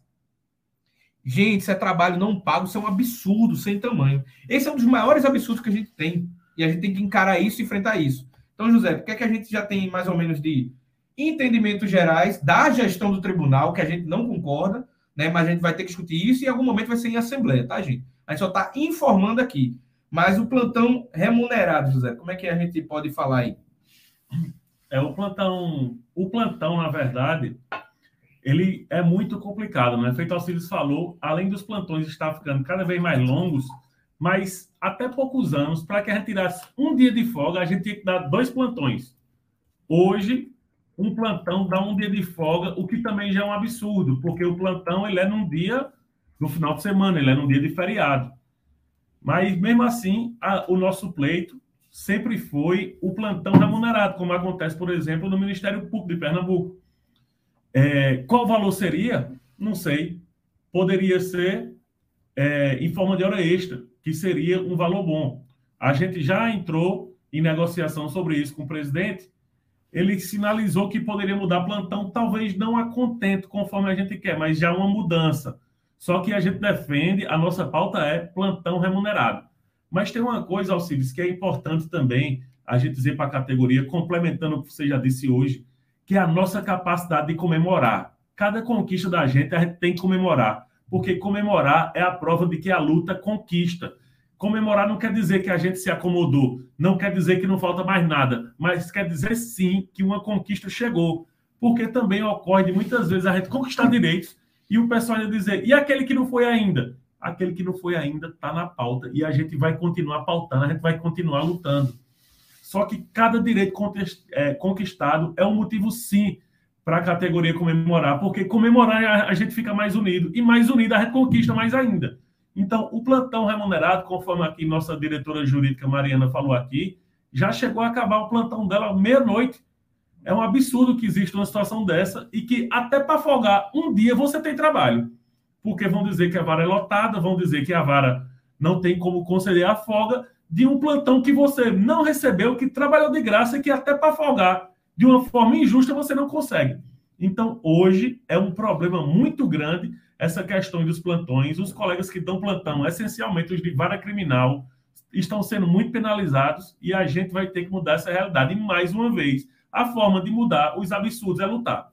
Gente, isso é trabalho não pago, isso é um absurdo sem tamanho. Esse é um dos maiores absurdos que a gente tem. E a gente tem que encarar isso e enfrentar isso. Então, José, o que é que a gente já tem mais ou menos de entendimentos gerais da gestão do tribunal, que a gente não concorda, né? Mas a gente vai ter que discutir isso e em algum momento vai ser em assembleia, tá, gente? A gente só está informando aqui. Mas o plantão remunerado, José, como é que a gente pode falar aí? É o plantão, o plantão, na verdade, ele é muito complicado, né? Feito Alcides falou, além dos plantões estar ficando cada vez mais longos, mas até poucos anos, para que a gente tirasse um dia de folga, a gente tinha que dar dois plantões. Hoje, um plantão dá um dia de folga, o que também já é um absurdo, porque o plantão ele é num dia, no final de semana, ele é num dia de feriado. Mas, mesmo assim, a, o nosso pleito sempre foi o plantão remunerado, como acontece, por exemplo, no Ministério Público de Pernambuco. É, qual valor seria? Não sei. Poderia ser é, em forma de hora extra, que seria um valor bom. A gente já entrou em negociação sobre isso com o presidente. Ele sinalizou que poderia mudar plantão, talvez não a contento conforme a gente quer, mas já uma mudança. Só que a gente defende, a nossa pauta é plantão remunerado. Mas tem uma coisa, Alcides, que é importante também a gente dizer para a categoria, complementando o que você já disse hoje, que é a nossa capacidade de comemorar. Cada conquista da gente a gente tem que comemorar, porque comemorar é a prova de que a luta conquista. Comemorar não quer dizer que a gente se acomodou, não quer dizer que não falta mais nada, mas quer dizer sim que uma conquista chegou. Porque também ocorre de muitas vezes a gente conquistar direitos e o pessoal ainda dizer, e aquele que não foi ainda? Aquele que não foi ainda está na pauta e a gente vai continuar pautando, a gente vai continuar lutando. Só que cada direito é, conquistado é um motivo, sim, para a categoria comemorar, porque comemorar a gente fica mais unido, e mais unido a gente conquista mais ainda. Então, o plantão remunerado, conforme aqui nossa diretora jurídica Mariana falou aqui, já chegou a acabar o plantão dela meia-noite. É um absurdo que exista uma situação dessa e que até para folgar um dia você tem trabalho. Porque vão dizer que a vara é lotada, vão dizer que a vara não tem como conceder a folga, de um plantão que você não recebeu, que trabalhou de graça e que até para folgar de uma forma injusta você não consegue. Então, hoje é um problema muito grande essa questão dos plantões. Os colegas que dão plantão, essencialmente os de vara criminal, estão sendo muito penalizados e a gente vai ter que mudar essa realidade. E, mais uma vez, a forma de mudar os absurdos é lutar.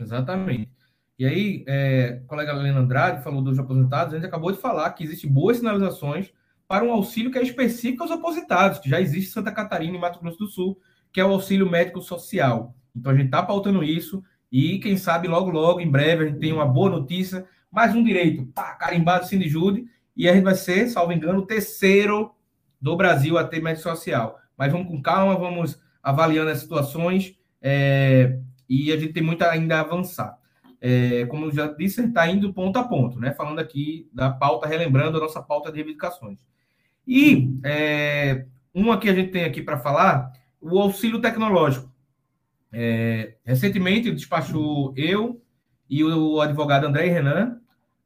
Exatamente. E aí, é, o colega Helena Andrade falou dos aposentados, a gente acabou de falar que existem boas sinalizações para um auxílio que é específico aos aposentados, que já existe em Santa Catarina e Mato Grosso do Sul, que é o auxílio médico social. Então a gente está pautando isso e quem sabe logo, logo, em breve, a gente tem uma boa notícia, mais um direito, pá, carimbado Jude, e a gente vai ser, salvo engano, o terceiro do Brasil a ter médico social. Mas vamos com calma, vamos avaliando as situações é, e a gente tem muito ainda a avançar. É, como já disse, está indo ponto a ponto, né? Falando aqui da pauta, relembrando a nossa pauta de reivindicações. E é, uma que a gente tem aqui para falar, o auxílio tecnológico. É, recentemente despachou eu e o advogado André Renan,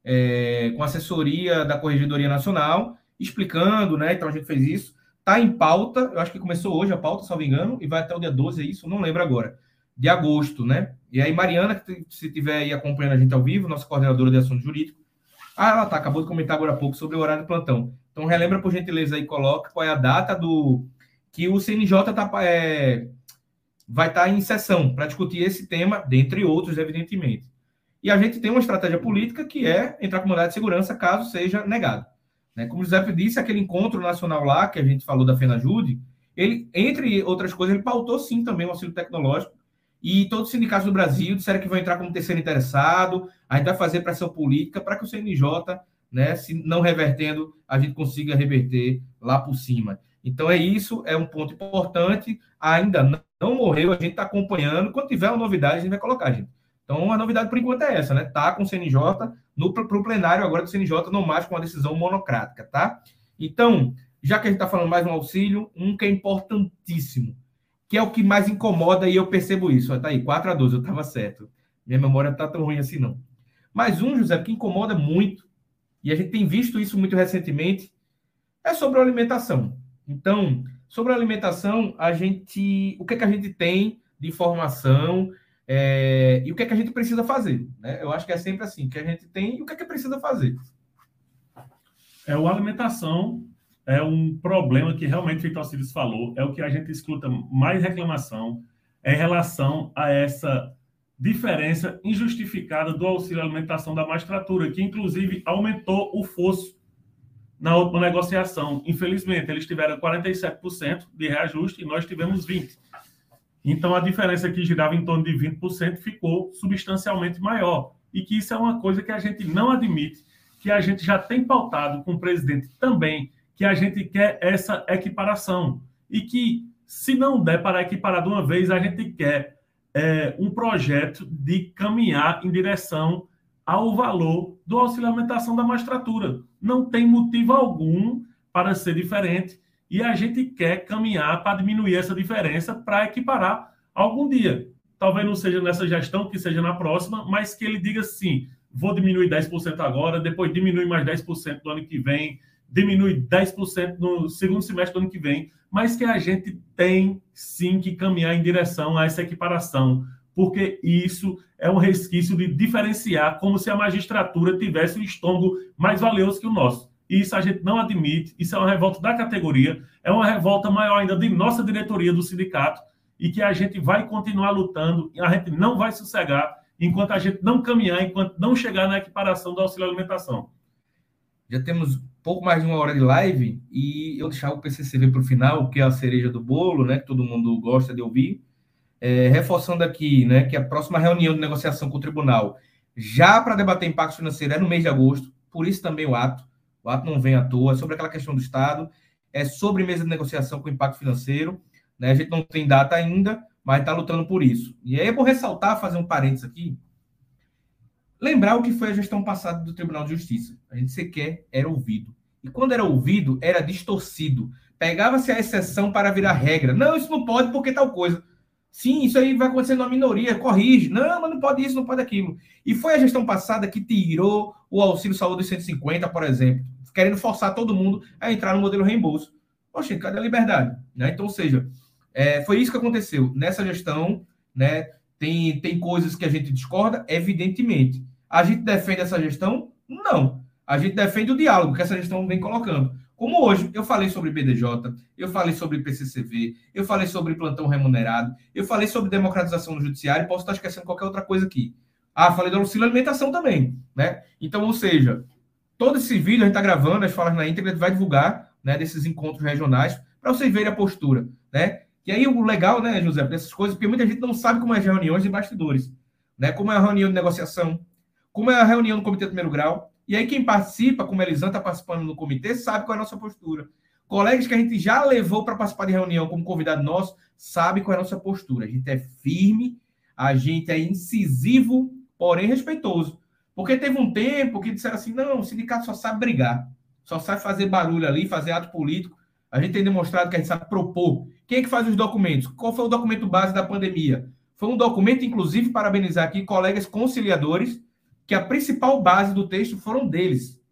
é, com assessoria da Corregedoria Nacional, explicando, né? Então a gente fez isso. Está em pauta, eu acho que começou hoje a pauta, se não me engano, e vai até o dia 12, é isso? Não lembro agora. De agosto, né? E aí, Mariana, que se estiver aí acompanhando a gente ao vivo, nossa coordenadora de assunto jurídico, ah, ela tá, acabou de comentar agora há pouco sobre o horário de plantão. Então, relembra, por gentileza, aí, coloca qual é a data do que o CNJ tá, é, vai estar tá em sessão para discutir esse tema, dentre outros, evidentemente. E a gente tem uma estratégia política que é entrar com mandado de segurança caso seja negado. Né? Como o José disse, aquele encontro nacional lá, que a gente falou da FENAJUDE, ele, entre outras coisas, ele pautou sim também o auxílio tecnológico, e todos os sindicatos do Brasil disseram que vão entrar como terceiro interessado, a gente vai fazer pressão política para que o CNJ né? Se não revertendo, a gente consiga reverter lá por cima. Então é isso, é um ponto importante. Ainda não, morreu, a gente está acompanhando. Quando tiver uma novidade, a gente vai colocar, gente. Então, a novidade por enquanto é essa, né? Tá com o CNJ no pro plenário agora do CNJ, não mais com uma decisão monocrática, tá? Então, já que a gente está falando mais um auxílio, um que é importantíssimo, que é o que mais incomoda, e eu percebo isso. Tá aí, 4 a 12, eu estava certo. Minha memória não tá tão ruim assim, não. Mas um, José, que incomoda muito, e a gente tem visto isso muito recentemente, é sobre a alimentação. Então, sobre a alimentação, a gente, o que é que a gente tem de informação é, e o que é que a gente precisa fazer? Né? Eu acho que é sempre assim, que a gente tem e o que é que precisa fazer. É, a alimentação é um problema que realmente, o Alcides falou, é o que a gente escuta mais reclamação é em relação a essa diferença injustificada do auxílio alimentação da magistratura, que inclusive aumentou o fosso na última negociação. Infelizmente, eles tiveram 47% de reajuste e nós tivemos 20%. Então, a diferença que girava em torno de 20% ficou substancialmente maior. E que isso é uma coisa que a gente não admite, que a gente já tem pautado com o presidente também, que a gente quer essa equiparação. E que, se não der para equiparar de uma vez, a gente quer é, um projeto de caminhar em direção ao valor do auxílio alimentação da magistratura. Não tem motivo algum para ser diferente e a gente quer caminhar para diminuir essa diferença para equiparar algum dia. Talvez não seja nessa gestão, que seja na próxima, mas que ele diga assim: vou diminuir 10% agora, depois diminui mais 10% do ano que vem, diminui 10% no segundo semestre do ano que vem, mas que a gente tem sim que caminhar em direção a essa equiparação, porque isso é um resquício de diferenciar como se a magistratura tivesse um estômago mais valioso que o nosso. E isso a gente não admite, isso é uma revolta da categoria, é uma revolta maior ainda de nossa diretoria do sindicato, e que a gente vai continuar lutando, a gente não vai sossegar enquanto a gente não caminhar, enquanto não chegar na equiparação do auxílio alimentação. Já temos pouco mais de uma hora de live e eu deixar o PCCV para o final, que é a cereja do bolo, né, que todo mundo gosta de ouvir. É, reforçando aqui, né, que a próxima reunião de negociação com o tribunal, já para debater impacto financeiro, é no mês de agosto, por isso também o ato. O não vem à toa, é sobre aquela questão do Estado, é sobre mesa de negociação com impacto financeiro. Né, a gente não tem data ainda, mas está lutando por isso. E aí eu vou ressaltar, fazer um parênteses aqui, lembrar o que foi a gestão passada do Tribunal de Justiça. A gente sequer era ouvido. E quando era ouvido, era distorcido. Pegava-se a exceção para virar regra. Não, isso não pode porque tal coisa. Sim, isso aí vai acontecer numa minoria, corrige. Não, mas não pode isso, não pode aquilo. E foi a gestão passada que tirou o auxílio saúde de 150, por exemplo, querendo forçar todo mundo a entrar no modelo reembolso. Poxa, cadê a liberdade? Né? Então, ou seja, é, foi isso que aconteceu. Nessa gestão, né, tem, tem coisas que a gente discorda, evidentemente. A gente defende essa gestão? Não. A gente defende o diálogo que essa gestão vem colocando. Como hoje, eu falei sobre BDJ, eu falei sobre PCCV, eu falei sobre plantão remunerado, eu falei sobre democratização do judiciário, posso estar esquecendo qualquer outra coisa aqui. Ah, falei do auxílio alimentação também, né? Então, ou seja, todo esse vídeo a gente está gravando, as falas na íntegra, vai divulgar, né, desses encontros regionais, para vocês verem a postura, né? E aí o legal, né, José, dessas coisas, porque muita gente não sabe como é as reuniões de bastidores, né? Como é a reunião de negociação, como é a reunião do Comitê do Primeiro Grau. E aí, quem participa, como a Elisan está participando no comitê, sabe qual é a nossa postura. Colegas que a gente já levou para participar de reunião como convidado nosso, sabe qual é a nossa postura. A gente é firme, a gente é incisivo, porém respeitoso. Porque teve um tempo que disseram assim: não, o sindicato só sabe brigar, só sabe fazer barulho ali, fazer ato político. A gente tem demonstrado que a gente sabe propor. Quem é que faz os documentos? Qual foi o documento base da pandemia? Foi um documento, inclusive, parabenizar aqui colegas conciliadores que a principal base do texto foram deles.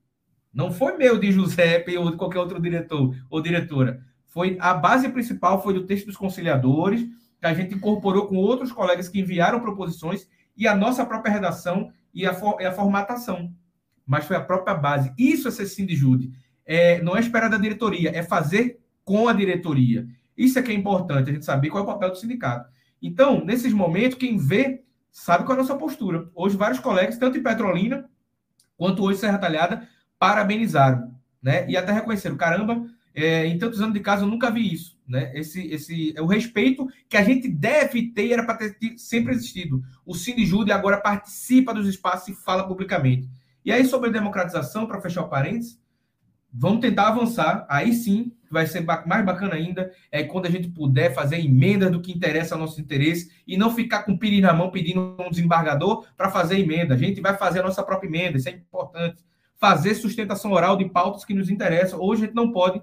Não foi meu de Giuseppe ou de qualquer outro diretor ou diretora. Foi a base principal foi do texto dos conciliadores, que a gente incorporou com outros colegas que enviaram proposições e a nossa própria redação e a, for, e a formatação. Mas foi a própria base. Isso é ser sindijude. É, não é esperar da diretoria, é fazer com a diretoria. Isso é que é importante, a gente saber qual é o papel do sindicato. Então, nesses momentos, quem vê sabe qual é a nossa postura. Hoje, vários colegas, tanto em Petrolina quanto hoje Serra Talhada, parabenizaram, né? E até reconheceram, caramba, é, em tantos anos de casa eu nunca vi isso, né? Esse, esse é o respeito que a gente deve ter era para ter sempre existido. O Sindijude agora participa dos espaços e fala publicamente. E aí sobre democratização, para fechar o parênteses, Vamos tentar avançar. Aí sim, vai ser mais bacana ainda, é quando a gente puder fazer emenda do que interessa ao nosso interesse e não ficar com o piri na mão pedindo um desembargador para fazer emenda. A gente vai fazer a nossa própria emenda, isso é importante. Fazer sustentação oral de pautas que nos interessam. Hoje a gente não pode.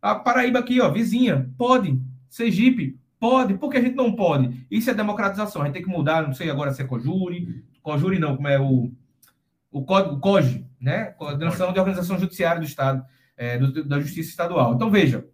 A Paraíba aqui, ó, vizinha, pode. Sergipe, pode. Por que a gente não pode? Isso é democratização. A gente tem que mudar, não sei agora se é Cojuri, Cojuri não, como é o, o código COGE, né? Coordenação de Organização Judiciária do Estado é, do, da Justiça Estadual. Então, veja,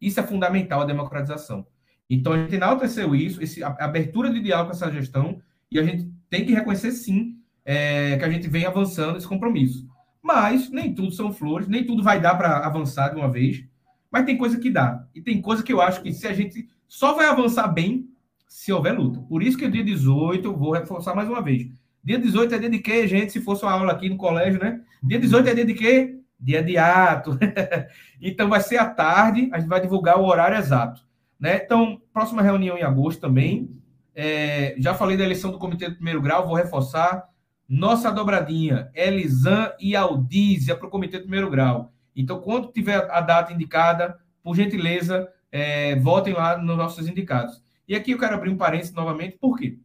isso é fundamental, a democratização. Então, a gente enalteceu isso, esse, a, a abertura de diálogo com essa gestão, e a gente tem que reconhecer, sim, é, que a gente vem avançando esse compromisso. Mas nem tudo são flores, nem tudo vai dar para avançar de uma vez, mas tem coisa que dá. E tem coisa que eu acho que se a gente só vai avançar bem se houver luta. Por isso que o dia 18, eu vou reforçar mais uma vez. Dia 18 é dia de quê, gente? Se fosse uma aula aqui no colégio, né? Dia 18 é dia de quê? dia de ato. *laughs* então, vai ser à tarde, a gente vai divulgar o horário exato. Né? Então, próxima reunião em agosto também. É, já falei da eleição do comitê do primeiro grau, vou reforçar. Nossa dobradinha, Elisan e Aldízia para o comitê do primeiro grau. Então, quando tiver a data indicada, por gentileza, é, votem lá nos nossos indicados. E aqui eu quero abrir um parênteses novamente, por quê?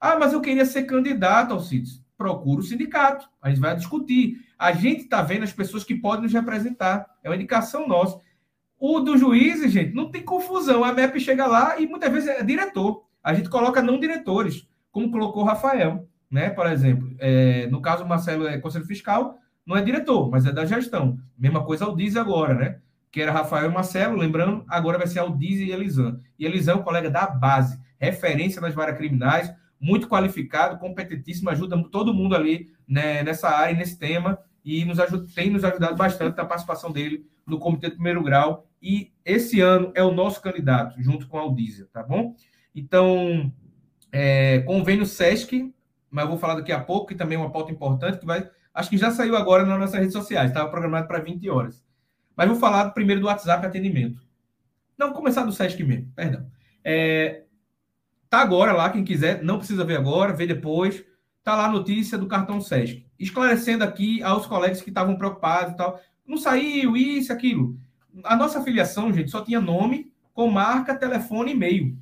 Ah, mas eu queria ser candidato, Alcides. Procura o sindicato, a gente vai discutir. A gente está vendo as pessoas que podem nos representar. É uma indicação nossa. O do juiz, gente, não tem confusão. A MEP chega lá e muitas vezes é diretor. A gente coloca não diretores, como colocou o Rafael, né? Por exemplo, é, no caso o Marcelo é conselho fiscal, não é diretor, mas é da gestão. Mesma coisa o Diz agora, né? Que era Rafael e Marcelo, lembrando, agora vai ser o Diz e Elisan. E Elisan é um colega da base, referência nas varas criminais, muito qualificado, competentíssimo, ajuda todo mundo ali né, nessa área, nesse tema, e nos ajuda, tem nos ajudado bastante a participação dele no Comitê de Primeiro Grau. E esse ano é o nosso candidato, junto com a Aldízia, tá bom? Então, é, convênio SESC, mas eu vou falar daqui a pouco, que também é uma pauta importante, que vai. Acho que já saiu agora nas nossas redes sociais, estava programado para 20 horas. Mas vou falar primeiro do WhatsApp atendimento. Não, começar do SESC mesmo, perdão. É, Tá agora lá, quem quiser, não precisa ver agora, vê depois. Tá lá a notícia do cartão SESC. Esclarecendo aqui aos colegas que estavam preocupados e tal. Não saiu, isso, aquilo. A nossa afiliação, gente, só tinha nome com marca, telefone e e-mail.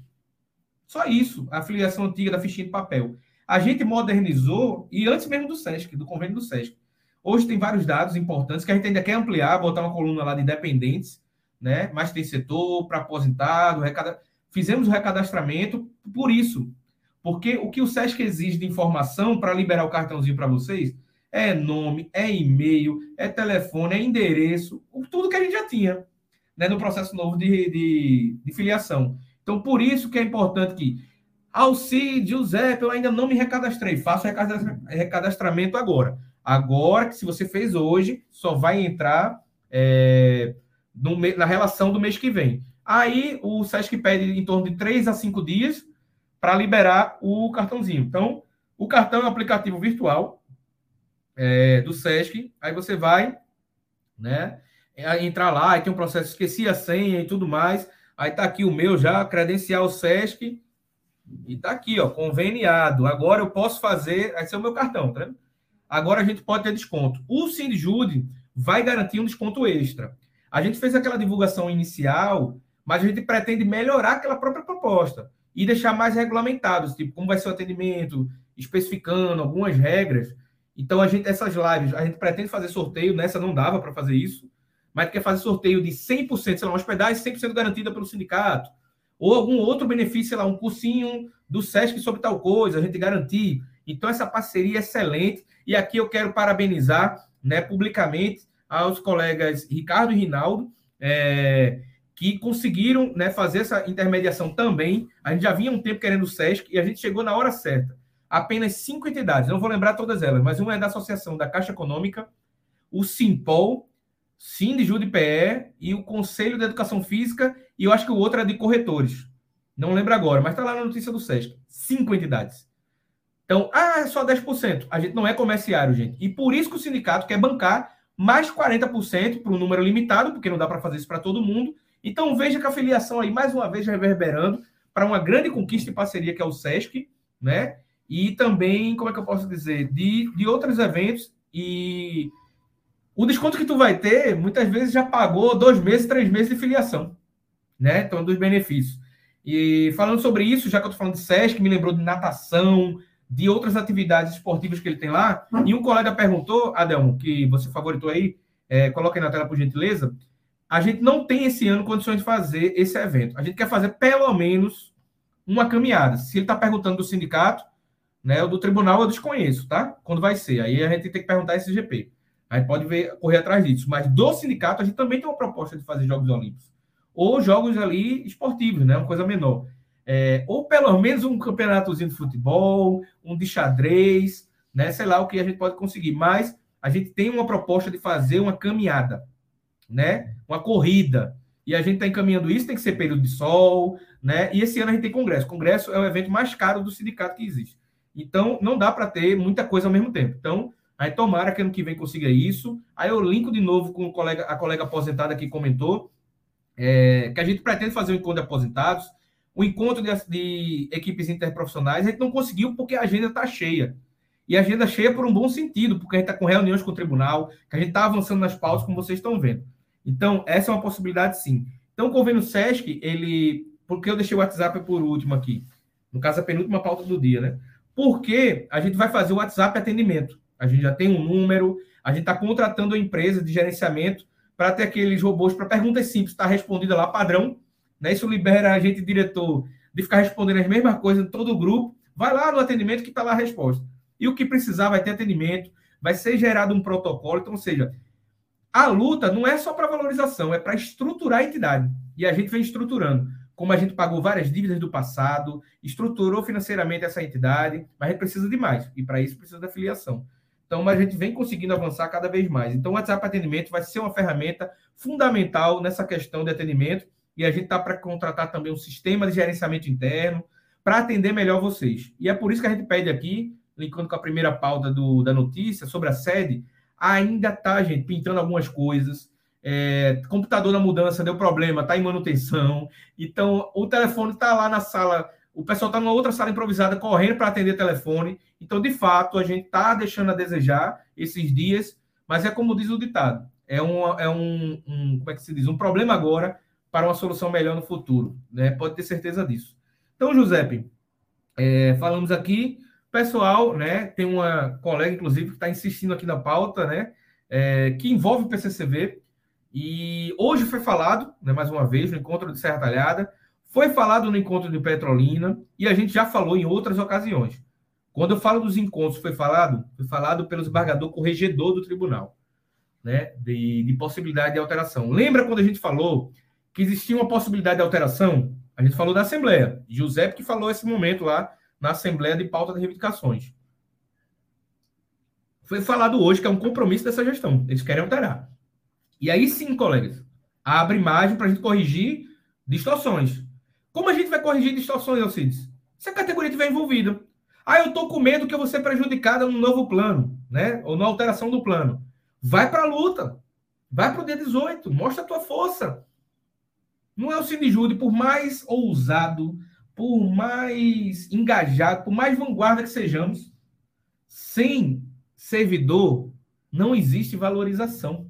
Só isso, a afiliação antiga da fichinha de papel. A gente modernizou, e antes mesmo do SESC, do convênio do SESC. Hoje tem vários dados importantes que a gente ainda quer ampliar, botar uma coluna lá de dependentes, né? Mas tem setor para aposentado, recada Fizemos o recadastramento por isso. Porque o que o SESC exige de informação para liberar o cartãozinho para vocês é nome, é e-mail, é telefone, é endereço, tudo que a gente já tinha né, no processo novo de, de, de filiação. Então, por isso que é importante que Alcide, José, eu ainda não me recadastrei. Faço recadastramento agora. Agora que se você fez hoje, só vai entrar é, no, na relação do mês que vem. Aí o SESC pede em torno de 3 a 5 dias para liberar o cartãozinho. Então, o cartão é um aplicativo virtual é, do SESC. Aí você vai, né? Entrar lá, aí tem um processo, esqueci a senha e tudo mais. Aí tá aqui o meu já, credencial SESC. E tá aqui, ó, conveniado. Agora eu posso fazer. Esse é o meu cartão, tá vendo? Agora a gente pode ter desconto. O Sindjude vai garantir um desconto extra. A gente fez aquela divulgação inicial mas a gente pretende melhorar aquela própria proposta e deixar mais regulamentados, tipo, como vai ser o atendimento, especificando algumas regras. Então, a gente, essas lives, a gente pretende fazer sorteio, nessa não dava para fazer isso, mas quer fazer sorteio de 100%, sei lá, uma hospedagem 100% garantida pelo sindicato, ou algum outro benefício, sei lá, um cursinho do SESC sobre tal coisa, a gente garantir. Então, essa parceria é excelente, e aqui eu quero parabenizar, né, publicamente, aos colegas Ricardo e Rinaldo, é, que conseguiram né, fazer essa intermediação também. A gente já vinha um tempo querendo o SESC e a gente chegou na hora certa. Apenas cinco entidades, não vou lembrar todas elas, mas uma é da Associação da Caixa Econômica, o Simpol, Sindju PE e o Conselho de Educação Física, e eu acho que o outro é de corretores. Não lembro agora, mas está lá na notícia do SESC. Cinco entidades. Então, ah, é só 10%. A gente não é comerciário, gente. E por isso que o sindicato quer bancar mais 40% para um número limitado, porque não dá para fazer isso para todo mundo, então veja que a filiação aí, mais uma vez, reverberando para uma grande conquista e parceria que é o SESC, né? E também, como é que eu posso dizer, de, de outros eventos e o desconto que tu vai ter, muitas vezes já pagou dois meses, três meses de filiação, né? Então, dos benefícios. E falando sobre isso, já que eu tô falando de SESC, me lembrou de natação, de outras atividades esportivas que ele tem lá. E um colega perguntou, Adelmo, que você favoritou aí, é, coloque aí na tela por gentileza. A gente não tem esse ano condições de fazer esse evento. A gente quer fazer pelo menos uma caminhada. Se ele está perguntando do sindicato, né, do tribunal eu desconheço, tá? Quando vai ser. Aí a gente tem que perguntar esse GP. Aí pode ver, correr atrás disso. Mas do sindicato, a gente também tem uma proposta de fazer Jogos Olímpicos. Ou jogos ali esportivos, né? Uma coisa menor. É, ou pelo menos um campeonatozinho de futebol, um de xadrez, né? Sei lá o que a gente pode conseguir. Mas a gente tem uma proposta de fazer uma caminhada, né? Uma corrida. E a gente está encaminhando isso, tem que ser período de sol, né? E esse ano a gente tem congresso. Congresso é o evento mais caro do sindicato que existe. Então, não dá para ter muita coisa ao mesmo tempo. Então, aí tomara que ano que vem consiga isso. Aí eu linko de novo com o colega, a colega aposentada que comentou, é, que a gente pretende fazer um encontro de aposentados, um encontro de, de equipes interprofissionais. A gente não conseguiu porque a agenda está cheia. E a agenda cheia por um bom sentido, porque a gente está com reuniões com o tribunal, que a gente está avançando nas pautas, como vocês estão vendo. Então, essa é uma possibilidade, sim. Então, o convênio SESC, ele. Porque eu deixei o WhatsApp por último aqui. No caso, a penúltima pauta do dia, né? Porque a gente vai fazer o WhatsApp atendimento. A gente já tem um número, a gente está contratando a empresa de gerenciamento para ter aqueles robôs para perguntas simples, está respondida lá padrão. Né? Isso libera a gente, diretor, de ficar respondendo as mesmas coisas em todo o grupo. Vai lá no atendimento que está lá a resposta. E o que precisar vai ter atendimento, vai ser gerado um protocolo. Então, ou seja, a luta não é só para valorização, é para estruturar a entidade. E a gente vem estruturando como a gente pagou várias dívidas do passado, estruturou financeiramente essa entidade, mas a gente precisa de mais, e para isso precisa da filiação. Então, a gente vem conseguindo avançar cada vez mais. Então, o WhatsApp Atendimento vai ser uma ferramenta fundamental nessa questão de atendimento, e a gente está para contratar também um sistema de gerenciamento interno para atender melhor vocês. E é por isso que a gente pede aqui, linkando com a primeira pauta do, da notícia sobre a sede, ainda está, gente, pintando algumas coisas, é, computador na mudança deu problema, está em manutenção. Então, o telefone está lá na sala, o pessoal está numa outra sala improvisada correndo para atender telefone. Então, de fato, a gente está deixando a desejar esses dias, mas é como diz o ditado: é, um, é um, um, como é que se diz? Um problema agora para uma solução melhor no futuro. Né? Pode ter certeza disso. Então, Giuseppe, é, falamos aqui. Pessoal, né? Tem uma colega, inclusive, que está insistindo aqui na pauta, né? É, que envolve o PCCV. E hoje foi falado, né, mais uma vez, no encontro de Serra Talhada, foi falado no encontro de Petrolina, e a gente já falou em outras ocasiões. Quando eu falo dos encontros, foi falado, foi falado pelo desembargador corregedor do tribunal, né, de, de possibilidade de alteração. Lembra quando a gente falou que existia uma possibilidade de alteração? A gente falou da Assembleia. José que falou esse momento lá na Assembleia de Pauta de Reivindicações. Foi falado hoje que é um compromisso dessa gestão. Eles querem alterar. E aí sim, colegas, abre margem para a gente corrigir distorções. Como a gente vai corrigir distorções, Alcides? Se a categoria estiver envolvida. Ah, eu estou com medo que eu vou ser prejudicada no novo plano, né? Ou na alteração do plano. Vai para a luta. Vai para o dia 18. Mostra a tua força. Não é o Sindijude, por mais ousado, por mais engajado, por mais vanguarda que sejamos, sem servidor não existe valorização.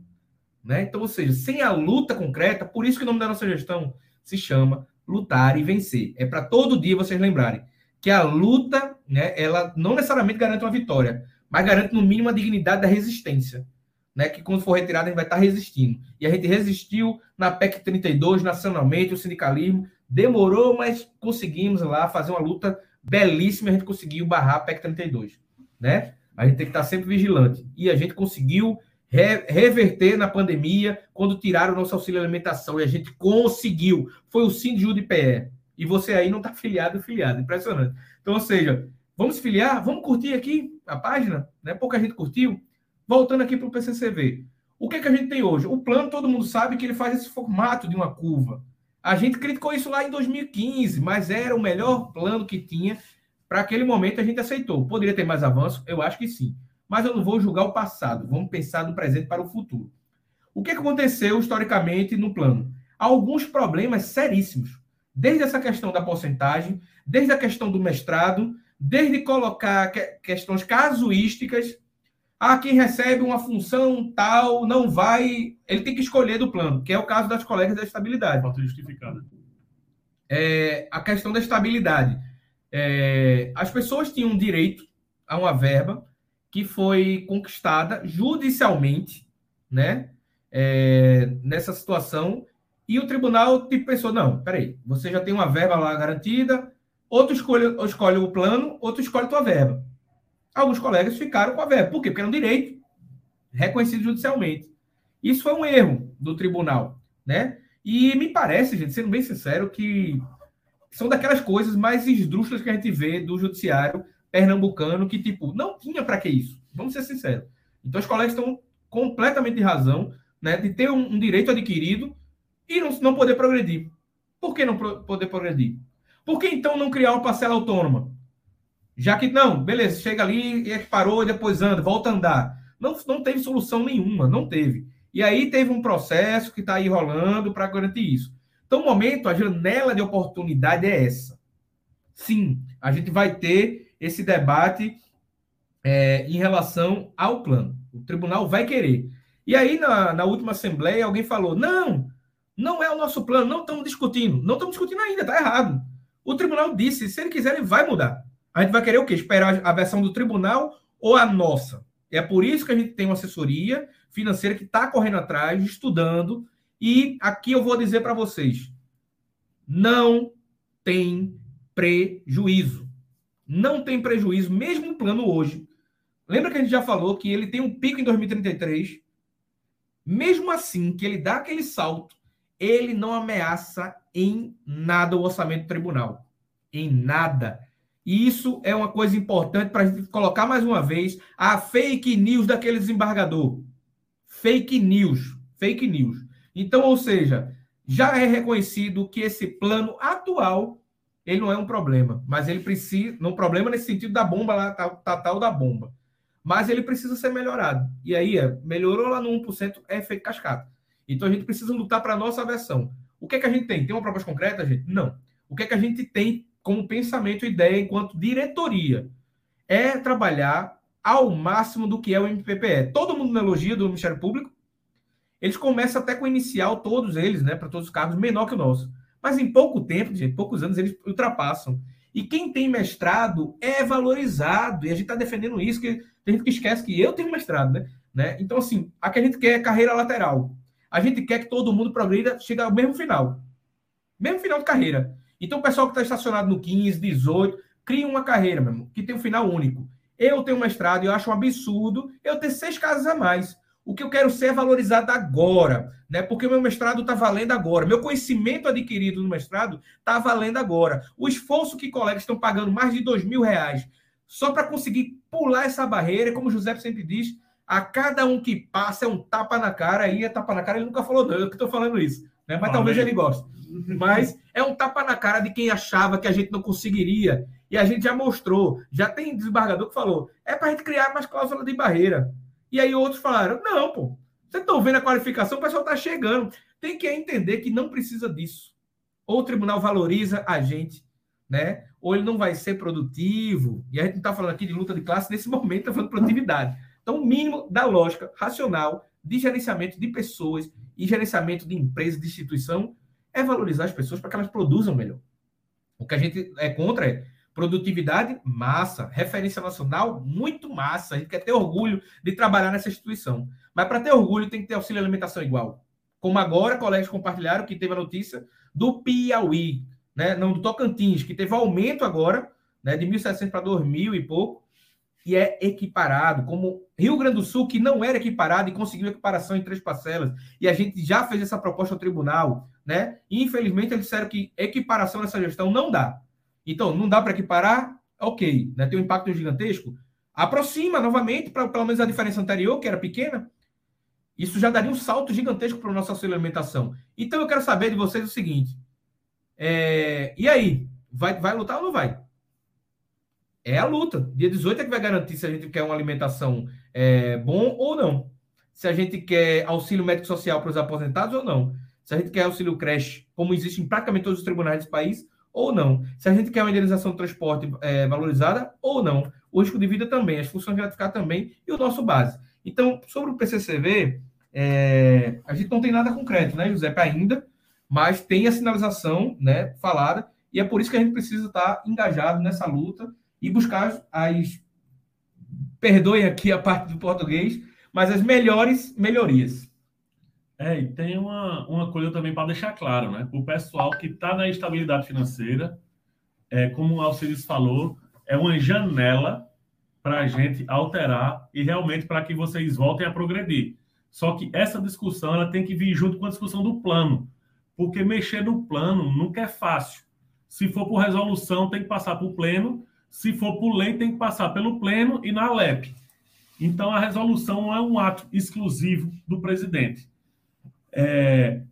Né? Então, ou seja, sem a luta concreta, por isso que o nome da nossa gestão se chama Lutar e Vencer. É para todo dia vocês lembrarem que a luta, né, ela não necessariamente garante uma vitória, mas garante no mínimo a dignidade da resistência. Né, que quando for retirada a gente vai estar resistindo. E a gente resistiu na PEC 32, nacionalmente, o sindicalismo. Demorou, mas conseguimos lá fazer uma luta belíssima. A gente conseguiu barrar a PEC 32. Né? A gente tem que estar sempre vigilante. E a gente conseguiu re, reverter na pandemia, quando tiraram o nosso auxílio alimentação, e a gente conseguiu. Foi o Síndio de PE. E você aí não está filiado, filiado. Impressionante. Então, ou seja, vamos filiar, vamos curtir aqui a página, né? Pouca gente curtiu. Voltando aqui para o PCCV. O que, é que a gente tem hoje? O plano, todo mundo sabe que ele faz esse formato de uma curva. A gente criticou isso lá em 2015, mas era o melhor plano que tinha. Para aquele momento, a gente aceitou. Poderia ter mais avanço? Eu acho que sim mas eu não vou julgar o passado, vamos pensar no presente para o futuro. O que aconteceu historicamente no plano? Alguns problemas seríssimos, desde essa questão da porcentagem, desde a questão do mestrado, desde colocar questões casuísticas, Ah, quem recebe uma função tal não vai. Ele tem que escolher do plano, que é o caso das colegas da estabilidade. Falta justificada. É, a questão da estabilidade. É, as pessoas tinham direito a uma verba que foi conquistada judicialmente, né? É, nessa situação, e o tribunal tipo, pensou: não, peraí, você já tem uma verba lá garantida, outro escolhe, escolhe o plano, outro escolhe a tua verba. Alguns colegas ficaram com a verba. Por quê? Porque era um direito reconhecido judicialmente. Isso foi um erro do tribunal, né? E me parece, gente, sendo bem sincero, que são daquelas coisas mais esdrúxulas que a gente vê do judiciário pernambucano, que, tipo, não tinha para que isso. Vamos ser sinceros. Então, os colegas estão completamente de razão, né, de ter um, um direito adquirido e não, não poder progredir. Por que não pro, poder progredir? Por que então não criar uma parcela autônoma? Já que, não, beleza, chega ali e parou e depois anda, volta a andar. Não, não teve solução nenhuma, não teve. E aí teve um processo que está aí rolando para garantir isso. Então, o momento, a janela de oportunidade é essa. Sim, a gente vai ter esse debate é, em relação ao plano. O tribunal vai querer. E aí, na, na última assembleia, alguém falou: não, não é o nosso plano, não estamos discutindo. Não estamos discutindo ainda, está errado. O tribunal disse: se ele quiser, ele vai mudar. A gente vai querer o quê? Esperar a versão do tribunal ou a nossa? É por isso que a gente tem uma assessoria financeira que está correndo atrás, estudando. E aqui eu vou dizer para vocês: não tem prejuízo. Não tem prejuízo, mesmo o plano hoje. Lembra que a gente já falou que ele tem um pico em 2033? Mesmo assim, que ele dá aquele salto, ele não ameaça em nada o orçamento do tribunal. Em nada. E isso é uma coisa importante para a gente colocar mais uma vez a fake news daquele desembargador. Fake news. Fake news. Então, ou seja, já é reconhecido que esse plano atual ele não é um problema, mas ele precisa, não problema nesse sentido da bomba lá, tal, tal, tal da bomba. Mas ele precisa ser melhorado. E aí, é, melhorou lá no 1%, é efeito cascata. Então a gente precisa lutar para a nossa versão. O que é que a gente tem? Tem uma proposta concreta, gente? Não. O que é que a gente tem como pensamento e ideia enquanto diretoria? É trabalhar ao máximo do que é o MPPE. Todo mundo na elogia do Ministério Público. Eles começam até com inicial, todos eles, né, para todos os cargos, menor que o nosso. Mas em pouco tempo, gente, poucos anos, eles ultrapassam. E quem tem mestrado é valorizado. E a gente está defendendo isso, que tem gente que esquece que eu tenho mestrado, né? né? Então, assim, a que a gente quer é carreira lateral. A gente quer que todo mundo progrida, chegue ao mesmo final. Mesmo final de carreira. Então, o pessoal que está estacionado no 15, 18, cria uma carreira, meu irmão, que tem um final único. Eu tenho mestrado e eu acho um absurdo eu ter seis casas a mais. O que eu quero ser é valorizado agora, né? Porque o meu mestrado está valendo agora. Meu conhecimento adquirido no mestrado está valendo agora. O esforço que colegas estão pagando mais de dois mil reais só para conseguir pular essa barreira, como o José sempre diz, a cada um que passa é um tapa na cara, aí é tapa na cara, ele nunca falou, não, eu que estou falando isso, né? mas ah, talvez ele goste. Mas é um tapa na cara de quem achava que a gente não conseguiria. E a gente já mostrou, já tem desembargador que falou, é para a gente criar mais cláusula de barreira. E aí outros falaram, não, pô, vocês estão vendo a qualificação, o pessoal está chegando. Tem que entender que não precisa disso. Ou o tribunal valoriza a gente, né? Ou ele não vai ser produtivo. E a gente não está falando aqui de luta de classe, nesse momento está falando de produtividade. Então, o mínimo da lógica racional de gerenciamento de pessoas e gerenciamento de empresa, de instituição, é valorizar as pessoas para que elas produzam melhor. O que a gente é contra é produtividade, massa. Referência nacional, muito massa. A gente quer ter orgulho de trabalhar nessa instituição. Mas para ter orgulho, tem que ter auxílio alimentação igual. Como agora, colegas compartilharam que teve a notícia do Piauí, né? não do Tocantins, que teve aumento agora, né? de 1.700 para 2.000 e pouco e é equiparado, como Rio Grande do Sul, que não era equiparado e conseguiu equiparação em três parcelas, e a gente já fez essa proposta ao tribunal, né? E, infelizmente, eles disseram que equiparação nessa gestão não dá. Então, não dá para equiparar, ok, né? tem um impacto gigantesco. Aproxima novamente, para pelo menos a diferença anterior, que era pequena, isso já daria um salto gigantesco para o nosso auxílio alimentação. Então, eu quero saber de vocês o seguinte: é... e aí? Vai, vai lutar ou não vai? É a luta. Dia 18 é que vai garantir se a gente quer uma alimentação é, bom ou não. Se a gente quer auxílio médico social para os aposentados ou não. Se a gente quer auxílio creche, como existe em praticamente todos os tribunais do país, ou não. Se a gente quer uma indenização de transporte é, valorizada ou não. o risco de vida também, as funções gratificadas também e o nosso base. Então, sobre o PCCV, é, a gente não tem nada concreto, né, José, ainda, mas tem a sinalização né, falada, e é por isso que a gente precisa estar engajado nessa luta e buscar as, as perdoem aqui a parte do português, mas as melhores melhorias. É, e tem uma, uma coisa também para deixar claro, né? O pessoal que está na estabilidade financeira, é, como o Alcides falou, é uma janela para a gente alterar e realmente para que vocês voltem a progredir. Só que essa discussão ela tem que vir junto com a discussão do plano, porque mexer no plano nunca é fácil. Se for por resolução, tem que passar por pleno. Se for por lei, tem que passar pelo pleno e na LEP. Então, a resolução não é um ato exclusivo do presidente. É...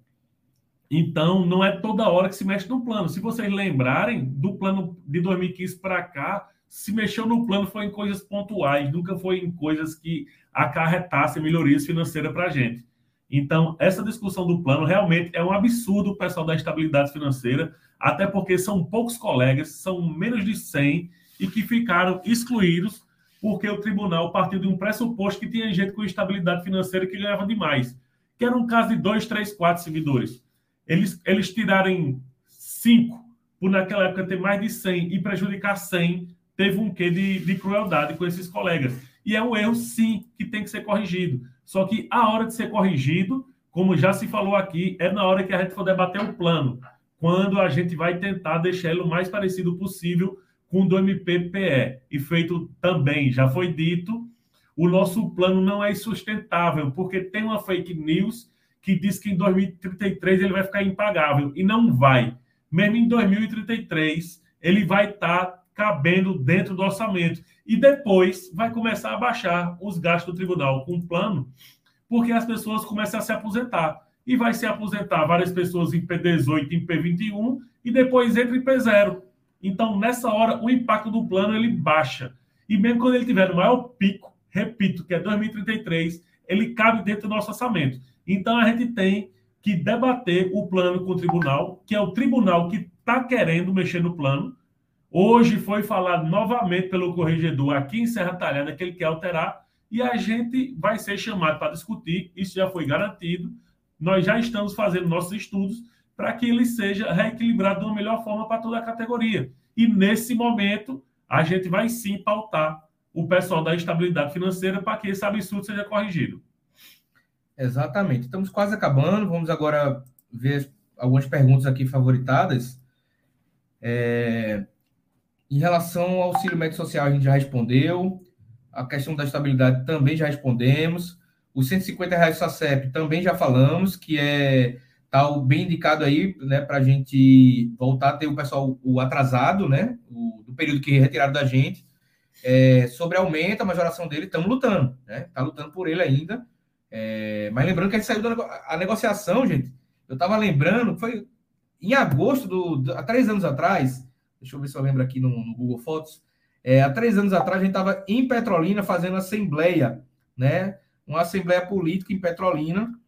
Então, não é toda hora que se mexe no plano. Se vocês lembrarem, do plano de 2015 para cá, se mexeu no plano foi em coisas pontuais, nunca foi em coisas que acarretassem melhorias financeiras para a gente. Então, essa discussão do plano realmente é um absurdo o pessoal da estabilidade financeira, até porque são poucos colegas, são menos de 100, e que ficaram excluídos porque o tribunal partiu de um pressuposto que tinha gente com estabilidade financeira que ganhava demais, que era um caso de dois, três, quatro servidores. Eles, eles tirarem cinco, por naquela época ter mais de 100 e prejudicar 100, teve um quê de, de crueldade com esses colegas. E é um erro, sim, que tem que ser corrigido. Só que a hora de ser corrigido, como já se falou aqui, é na hora que a gente for debater o plano, quando a gente vai tentar deixar ele o mais parecido possível com do MPPE. E feito também, já foi dito, o nosso plano não é sustentável, porque tem uma fake news que diz que em 2033 ele vai ficar impagável, e não vai. Mesmo em 2033, ele vai estar tá cabendo dentro do orçamento. E depois vai começar a baixar os gastos do tribunal com o plano, porque as pessoas começam a se aposentar. E vai se aposentar várias pessoas em P18, em P21, e depois entra em P0. Então, nessa hora, o impacto do plano ele baixa. E mesmo quando ele tiver no maior pico, repito, que é 2033, ele cabe dentro do nosso orçamento. Então, a gente tem que debater o plano com o tribunal, que é o tribunal que está querendo mexer no plano. Hoje foi falado novamente pelo corregedor aqui em Serra Talhada que ele quer alterar e a gente vai ser chamado para discutir. Isso já foi garantido. Nós já estamos fazendo nossos estudos para que ele seja reequilibrado de uma melhor forma para toda a categoria. E nesse momento, a gente vai sim pautar o pessoal da estabilidade financeira para que esse absurdo seja corrigido. Exatamente. Estamos quase acabando. Vamos agora ver algumas perguntas aqui favoritadas. É... Em relação ao auxílio médico social, a gente já respondeu. A questão da estabilidade também já respondemos. Os 150 reais SACEP também já falamos, que é tá bem indicado aí, né, para a gente voltar a ter o pessoal o atrasado, né, o, do período que retiraram da gente, é, sobre aumento, a majoração dele, estamos lutando, né, tá lutando por ele ainda, é, mas lembrando que a gente saiu da a negociação, gente, eu estava lembrando, foi em agosto, do, do, há três anos atrás, deixa eu ver se eu lembro aqui no, no Google Fotos, é, há três anos atrás a gente estava em Petrolina fazendo assembleia, né, uma assembleia política em Petrolina,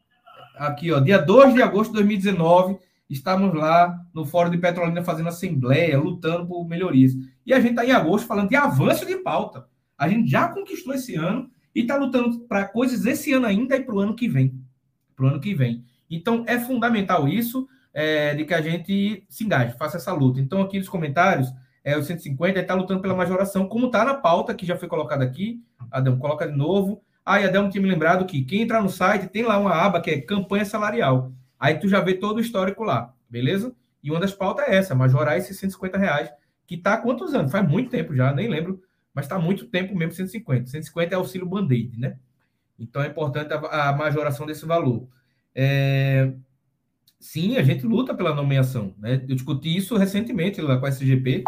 aqui, ó, dia 2 de agosto de 2019, estávamos lá no Fórum de Petrolina fazendo assembleia, lutando por melhorias. E a gente está em agosto falando de avanço de pauta. A gente já conquistou esse ano e está lutando para coisas esse ano ainda e para o ano que vem. Para o ano que vem. Então, é fundamental isso, é, de que a gente se engaje, faça essa luta. Então, aqui nos comentários, é, o 150 está lutando pela majoração, como está na pauta que já foi colocada aqui. Adão, coloca de novo. E Adão tinha me lembrado que quem entrar no site tem lá uma aba que é campanha salarial. Aí tu já vê todo o histórico lá, beleza? E uma das pautas é essa, majorar esses 150 reais, que tá há quantos anos? Faz muito tempo já, nem lembro, mas está muito tempo mesmo 150. 150 é auxílio band-aid, né? Então é importante a, a majoração desse valor. É... Sim, a gente luta pela nomeação, né? Eu discuti isso recentemente lá com a SGP.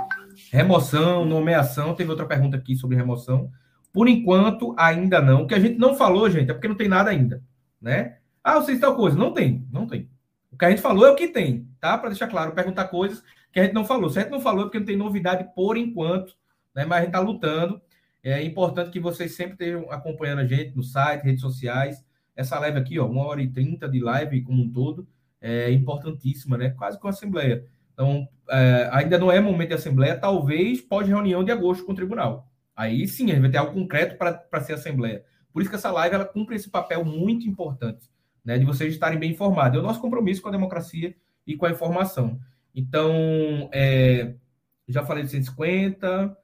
Remoção, nomeação, teve outra pergunta aqui sobre remoção. Por enquanto, ainda não. O que a gente não falou, gente, é porque não tem nada ainda, né? Ah, você tal coisa. Não tem, não tem. O que a gente falou é o que tem, tá? Para deixar claro, perguntar coisas que a gente não falou. Se a gente não falou é porque não tem novidade por enquanto, né? Mas a gente está lutando. É importante que vocês sempre estejam acompanhando a gente no site, redes sociais. Essa live aqui, ó, uma hora e trinta de live como um todo, é importantíssima, né? Quase com a Assembleia. Então, é, ainda não é momento de Assembleia, talvez pós-reunião de agosto com o Tribunal Aí sim, a gente vai ter algo concreto para ser assembleia. Por isso que essa live ela cumpre esse papel muito importante, né, de vocês estarem bem informados. É o nosso compromisso com a democracia e com a informação. Então, é, já falei de 150,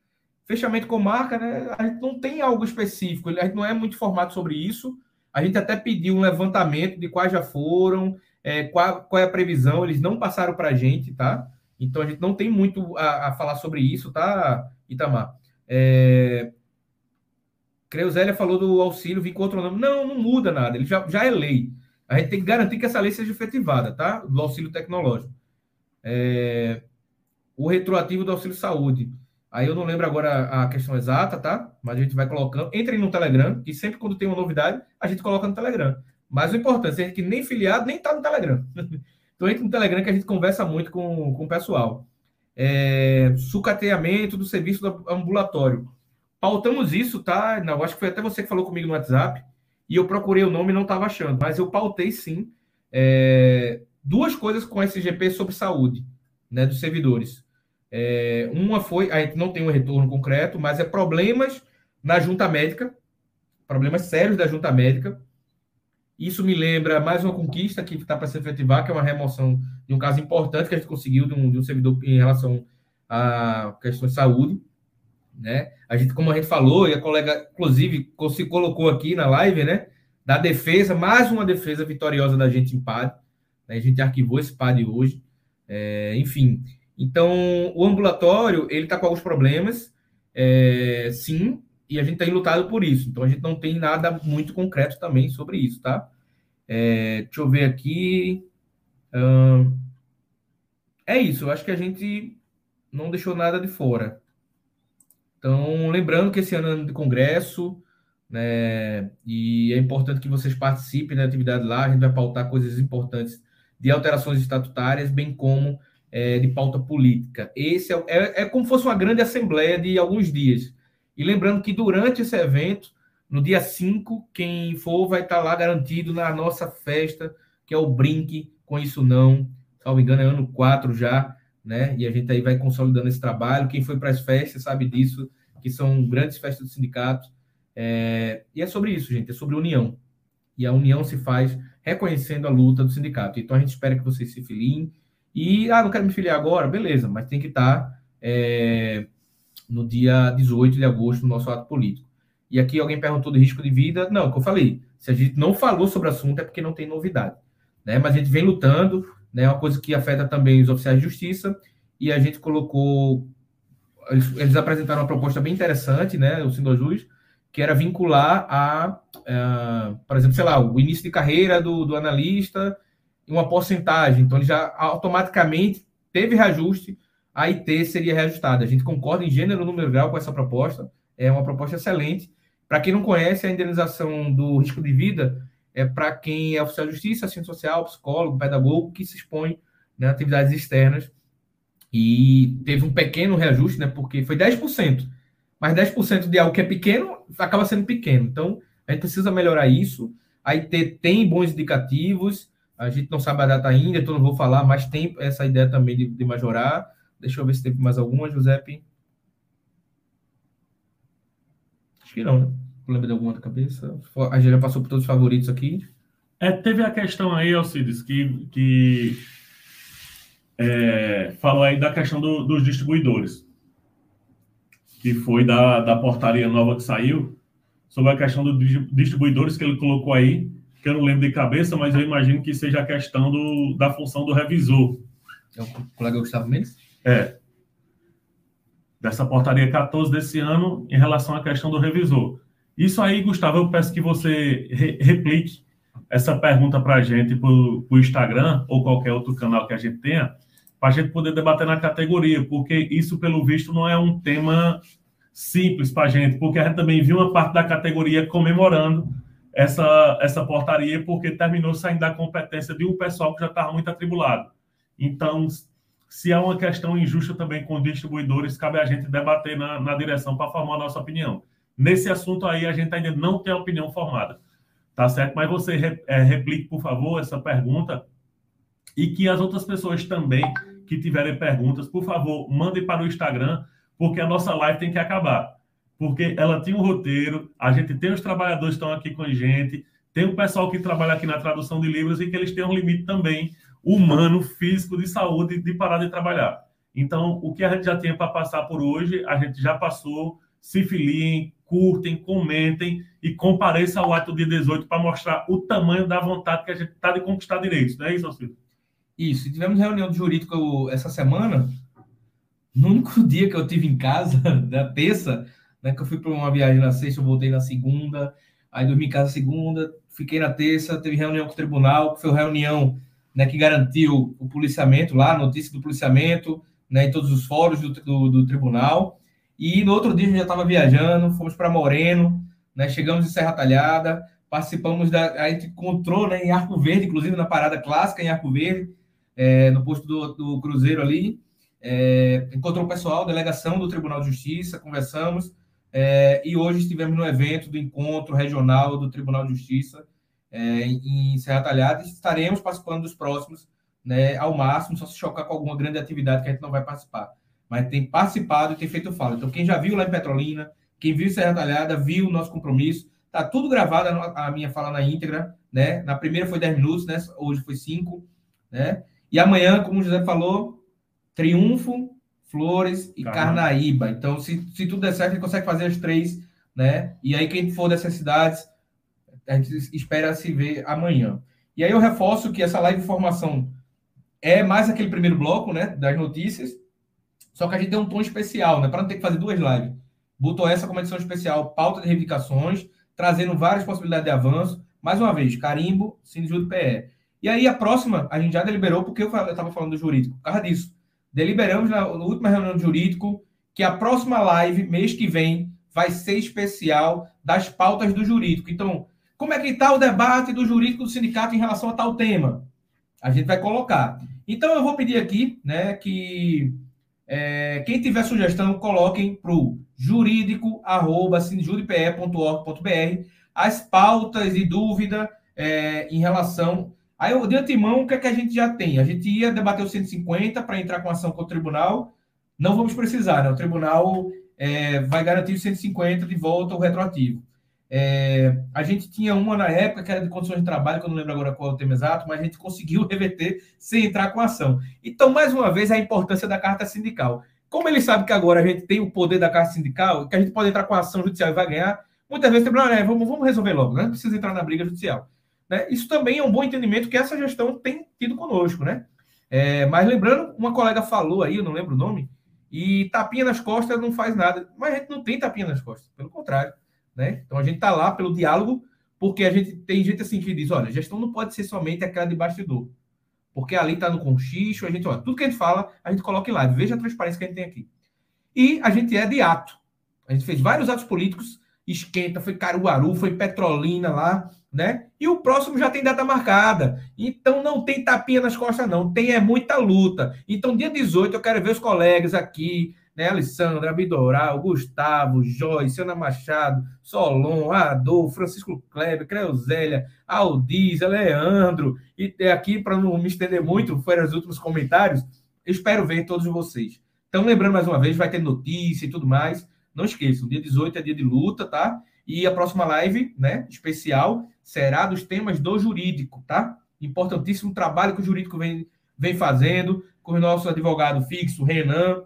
fechamento com marca, né? A gente não tem algo específico, a gente não é muito informado sobre isso. A gente até pediu um levantamento de quais já foram, é, qual, qual, é a previsão, eles não passaram para a gente, tá? Então a gente não tem muito a, a falar sobre isso, tá, Itamar? É... Creuzélia falou do auxílio, vim com outro nome. Não, não muda nada, ele já, já é lei. A gente tem que garantir que essa lei seja efetivada, tá? Do auxílio tecnológico. É... O retroativo do auxílio saúde. Aí eu não lembro agora a questão exata, tá? Mas a gente vai colocando. Entrem no Telegram, que sempre quando tem uma novidade, a gente coloca no Telegram. Mas o importante é que nem filiado, nem tá no Telegram. *laughs* então entre no Telegram que a gente conversa muito com, com o pessoal. É, sucateamento do serviço do ambulatório. Pautamos isso, tá? Não, acho que foi até você que falou comigo no WhatsApp. E eu procurei o nome e não estava achando. Mas eu pautei sim é, duas coisas com SGP sobre saúde, né? Dos servidores. É, uma foi, a gente não tem um retorno concreto, mas é problemas na junta médica, problemas sérios da junta médica. Isso me lembra mais uma conquista que está para se efetivar, que é uma remoção de um caso importante que a gente conseguiu de um, de um servidor em relação à questão de saúde. Né? A gente, como a gente falou, e a colega, inclusive, se colocou aqui na live, né? Da defesa, mais uma defesa vitoriosa da gente em PAD. Né? A gente arquivou esse PAD hoje. É, enfim, então, o ambulatório, ele está com alguns problemas, é, sim, e a gente tem lutado por isso. Então, a gente não tem nada muito concreto também sobre isso, tá? É, deixa eu ver aqui. É isso, eu acho que a gente não deixou nada de fora. Então, lembrando que esse ano é ano de congresso, né, e é importante que vocês participem da atividade lá, a gente vai pautar coisas importantes de alterações estatutárias, bem como é, de pauta política. Esse é, é, é, como se fosse uma grande assembleia de alguns dias. E lembrando que durante esse evento, no dia 5, quem for vai estar lá garantido na nossa festa, que é o Brinque com Isso Não. Salvo engano, é ano 4 já, né? E a gente aí vai consolidando esse trabalho. Quem foi para as festas sabe disso, que são grandes festas do sindicato. É... E é sobre isso, gente, é sobre união. E a união se faz reconhecendo a luta do sindicato. Então a gente espera que vocês se filiem e, ah, não quero me filiar agora, beleza, mas tem que estar é, no dia 18 de agosto no nosso ato político. E aqui alguém perguntou do risco de vida. Não, como eu falei, se a gente não falou sobre o assunto é porque não tem novidade. Né? Mas a gente vem lutando, né? É uma coisa que afeta também os oficiais de justiça, e a gente colocou. Eles, eles apresentaram uma proposta bem interessante, né? O Sindojus, que era vincular a, a, por exemplo, sei lá, o início de carreira do, do analista uma porcentagem. Então, ele já automaticamente teve reajuste, a IT seria reajustada. A gente concorda em gênero, número grau com essa proposta. É uma proposta excelente. Para quem não conhece, a indenização do risco de vida é para quem é oficial de justiça, assistente social, psicólogo, pedagogo, que se expõe né, atividades externas. E teve um pequeno reajuste, né, porque foi 10%. Mas 10% de algo que é pequeno acaba sendo pequeno. Então, a gente precisa melhorar isso. A IT tem bons indicativos, a gente não sabe a data ainda, então não vou falar, mas tem essa ideia também de, de majorar. Deixa eu ver se teve mais alguma, Giuseppe. Acho que não, né? Não lembro de alguma da cabeça. A gente já passou por todos os favoritos aqui. É, teve a questão aí, Alcides, que, que é, falou aí da questão do, dos distribuidores, que foi da, da portaria nova que saiu, sobre a questão dos distribuidores que ele colocou aí, que eu não lembro de cabeça, mas eu imagino que seja a questão do, da função do revisor. É o colega Gustavo Mendes? É. Dessa portaria 14 desse ano, em relação à questão do revisor. Isso aí, Gustavo, eu peço que você re replique essa pergunta para a gente para o Instagram ou qualquer outro canal que a gente tenha, para a gente poder debater na categoria, porque isso, pelo visto, não é um tema simples para a gente, porque a gente também viu uma parte da categoria comemorando essa, essa portaria porque terminou saindo da competência de um pessoal que já estava muito atribulado. Então, se há uma questão injusta também com distribuidores, cabe a gente debater na, na direção para formar a nossa opinião. Nesse assunto aí, a gente ainda não tem opinião formada. Tá certo? Mas você é, replique, por favor, essa pergunta e que as outras pessoas também que tiverem perguntas, por favor, mandem para o Instagram, porque a nossa live tem que acabar porque ela tinha um roteiro, a gente tem os trabalhadores que estão aqui com a gente, tem o pessoal que trabalha aqui na tradução de livros e que eles têm um limite também humano, físico, de saúde, de parar de trabalhar. Então, o que a gente já tinha para passar por hoje, a gente já passou. Se filiem, curtem, comentem e compareçam ao ato dia 18 para mostrar o tamanho da vontade que a gente está de conquistar direitos. Não é isso, Alcino? Isso. E tivemos reunião de jurídico essa semana. No único *laughs* dia que eu tive em casa, *laughs* da terça, né, que eu fui para uma viagem na sexta, eu voltei na segunda, aí dormi em casa segunda, fiquei na terça, teve reunião com o tribunal, que foi reunião né, que garantiu o policiamento lá, notícia do policiamento, né, em todos os fóruns do, do, do tribunal. E no outro dia a gente já estava viajando, fomos para Moreno, né, chegamos em Serra Talhada, participamos da. A gente encontrou né, em Arco Verde, inclusive na parada clássica em Arco Verde, é, no posto do, do Cruzeiro ali. É, encontrou o pessoal, delegação do Tribunal de Justiça, conversamos. É, e hoje estivemos no evento do encontro regional do Tribunal de Justiça é, em Serra Talhada. Estaremos participando dos próximos né, ao máximo, só se chocar com alguma grande atividade que a gente não vai participar. Mas tem participado e tem feito fala. Então, quem já viu lá em Petrolina, quem viu Serra Talhada, viu o nosso compromisso. Tá tudo gravado a minha fala na íntegra, né? Na primeira foi 10 minutos, né? Hoje foi 5, né? E amanhã, como o José falou, Triunfo, Flores e Caramba. Carnaíba. Então, se, se tudo der certo, ele consegue fazer as três, né? E aí, quem for dessas cidades, a gente espera se ver amanhã. E aí eu reforço que essa live de formação é mais aquele primeiro bloco, né, das notícias, só que a gente tem um tom especial, né, para não ter que fazer duas lives. Botou essa como edição especial, pauta de reivindicações, trazendo várias possibilidades de avanço. Mais uma vez, carimbo, Sindicato PE. E aí a próxima, a gente já deliberou, porque eu estava falando do jurídico, por causa disso. Deliberamos na, na última reunião do jurídico que a próxima live, mês que vem, vai ser especial das pautas do jurídico. Então, como é que está o debate do jurídico do sindicato em relação a tal tema? A gente vai colocar. Então, eu vou pedir aqui né, que é, quem tiver sugestão, coloquem para o jurídico.sinjudepe.org.br as pautas e dúvida é, em relação. Aí, de antemão, o que, é que a gente já tem? A gente ia debater o 150 para entrar com ação com o tribunal. Não vamos precisar, né? O tribunal é, vai garantir os 150 de volta, o retroativo. É, a gente tinha uma na época que era de condições de trabalho, que eu não lembro agora qual é o tema exato, mas a gente conseguiu *laughs* reverter sem entrar com ação. Então, mais uma vez, a importância da carta sindical. Como ele sabe que agora a gente tem o poder da carta sindical, que a gente pode entrar com ação judicial e vai ganhar, muitas vezes tem problema, né? vamos, vamos resolver logo, né? não precisa entrar na briga judicial. Né? Isso também é um bom entendimento que essa gestão tem tido conosco. Né? É, mas lembrando, uma colega falou aí, eu não lembro o nome, e tapinha nas costas não faz nada. Mas a gente não tem tapinha nas costas, pelo contrário. Né? Então a gente está lá pelo diálogo, porque a gente tem gente assim que diz: olha, gestão não pode ser somente aquela de bastidor. Porque ali está no conchicho, a gente, olha, tudo que a gente fala, a gente coloca em live. Veja a transparência que a gente tem aqui. E a gente é de ato. A gente fez vários atos políticos, esquenta, foi Caruaru, foi Petrolina lá, né? E o próximo já tem data marcada. Então não tem tapinha nas costas, não. Tem é muita luta. Então, dia 18, eu quero ver os colegas aqui, né? Alessandra, Abidoral, Gustavo, Joyce, Ana Machado, Solon, Adolfo, Francisco Kleber, Creusélia, Aldiza, Leandro, e aqui, para não me estender muito, foram os últimos comentários, espero ver todos vocês. Então, lembrando mais uma vez, vai ter notícia e tudo mais. Não esqueçam, dia 18 é dia de luta, tá? E a próxima live, né, especial, será dos temas do jurídico, tá? Importantíssimo trabalho que o jurídico vem, vem fazendo com o nosso advogado fixo, Renan,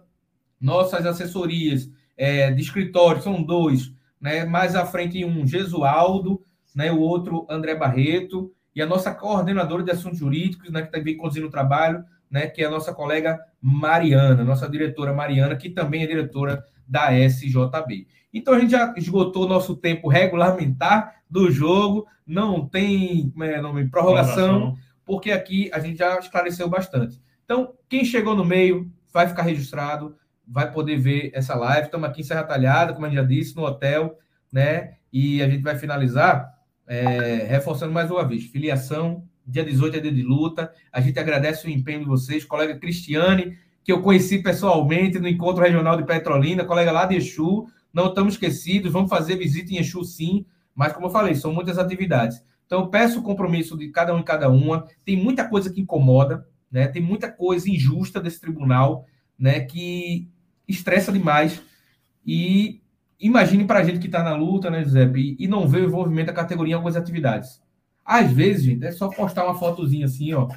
nossas assessorias é, de escritório são dois, né? Mais à frente um Gesualdo, né? O outro André Barreto e a nossa coordenadora de assuntos jurídicos, né? Que também conduzindo o trabalho, né? Que é a nossa colega Mariana, nossa diretora Mariana, que também é diretora da SJB. Então a gente já esgotou o nosso tempo regulamentar do jogo, não tem é, nome, prorrogação, porque aqui a gente já esclareceu bastante. Então, quem chegou no meio vai ficar registrado vai poder ver essa live. Estamos aqui em Serra Talhada, como a gente já disse, no hotel, né? E a gente vai finalizar é, reforçando mais uma vez: filiação, dia 18 é dia de luta. A gente agradece o empenho de vocês, colega Cristiane, que eu conheci pessoalmente no encontro regional de Petrolina, colega lá de Exu. Não estamos esquecidos, vamos fazer visita em Exu sim, mas como eu falei, são muitas atividades. Então, peço o compromisso de cada um e cada uma. Tem muita coisa que incomoda, né? Tem muita coisa injusta desse tribunal, né? Que estressa demais. E imagine para a gente que está na luta, né, Giuseppe, e, não vê o envolvimento da categoria em algumas atividades. Às vezes, gente, é só postar uma fotozinha assim, ó,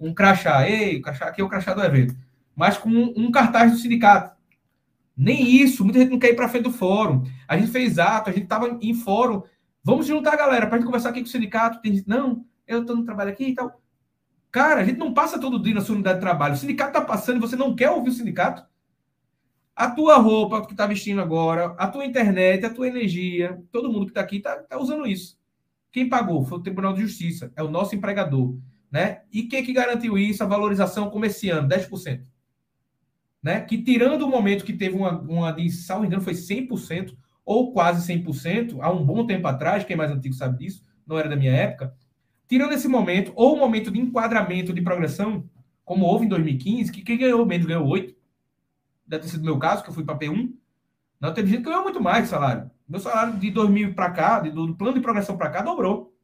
um crachá. Ei, crachá, aqui é o crachá do evento. Mas com um, um cartaz do sindicato. Nem isso, muita gente não quer ir para frente do fórum. A gente fez ato, a gente estava em fórum. Vamos juntar galera para gente conversar aqui com o sindicato. Tem gente, não, eu estou no trabalho aqui e tal. Cara, a gente não passa todo dia na sua unidade de trabalho. O sindicato está passando e você não quer ouvir o sindicato? A tua roupa que está vestindo agora, a tua internet, a tua energia, todo mundo que está aqui está tá usando isso. Quem pagou foi o Tribunal de Justiça, é o nosso empregador. Né? E quem que garantiu isso? A valorização como esse ano, 10%. Né? Que tirando o momento que teve uma, uma de, salvo engano, foi 100%, ou quase 100%, há um bom tempo atrás, quem é mais antigo sabe disso, não era da minha época, tirando esse momento, ou o momento de enquadramento de progressão, como houve em 2015, que quem ganhou menos ganhou 8, deve ter sido meu caso, que eu fui para P1. Não, teve gente que ganhou muito mais salário. Meu salário de 2000 para cá, do plano de progressão para cá, dobrou.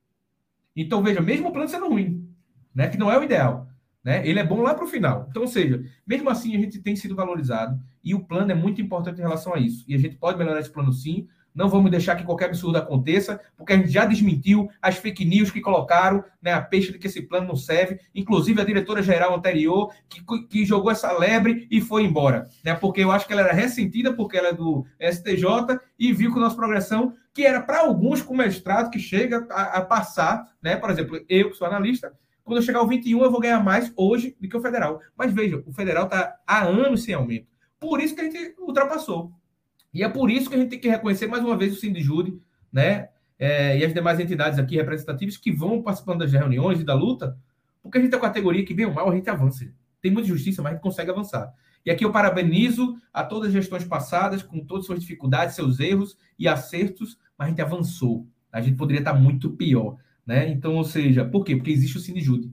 Então, veja, mesmo o plano sendo ruim, né, que não é o ideal, né, ele é bom lá para o final. Então, ou seja, mesmo assim, a gente tem sido valorizado e o plano é muito importante em relação a isso. E a gente pode melhorar esse plano sim, não vamos deixar que qualquer absurdo aconteça, porque a gente já desmentiu as fake news que colocaram, né, a peixe de que esse plano não serve, inclusive a diretora-geral anterior, que, que jogou essa lebre e foi embora. Né, porque eu acho que ela era ressentida, porque ela é do STJ, e viu que a nossa progressão, que era para alguns com mestrado, que chega a, a, passar, né, por exemplo, eu que sou analista, quando eu chegar ao 21, eu vou ganhar mais hoje do que o federal. Mas veja, o federal está há anos sem aumento. Por isso que a gente ultrapassou. E é por isso que a gente tem que reconhecer mais uma vez o Sindijude, né? É, e as demais entidades aqui representativas que vão participando das reuniões e da luta, porque a gente tem uma categoria que, bem ou mal, a gente avança. Tem muita justiça, mas a gente consegue avançar. E aqui eu parabenizo a todas as gestões passadas, com todas as suas dificuldades, seus erros e acertos, mas a gente avançou. A gente poderia estar muito pior. Né? Então, ou seja, por quê? Porque existe o Sindijude.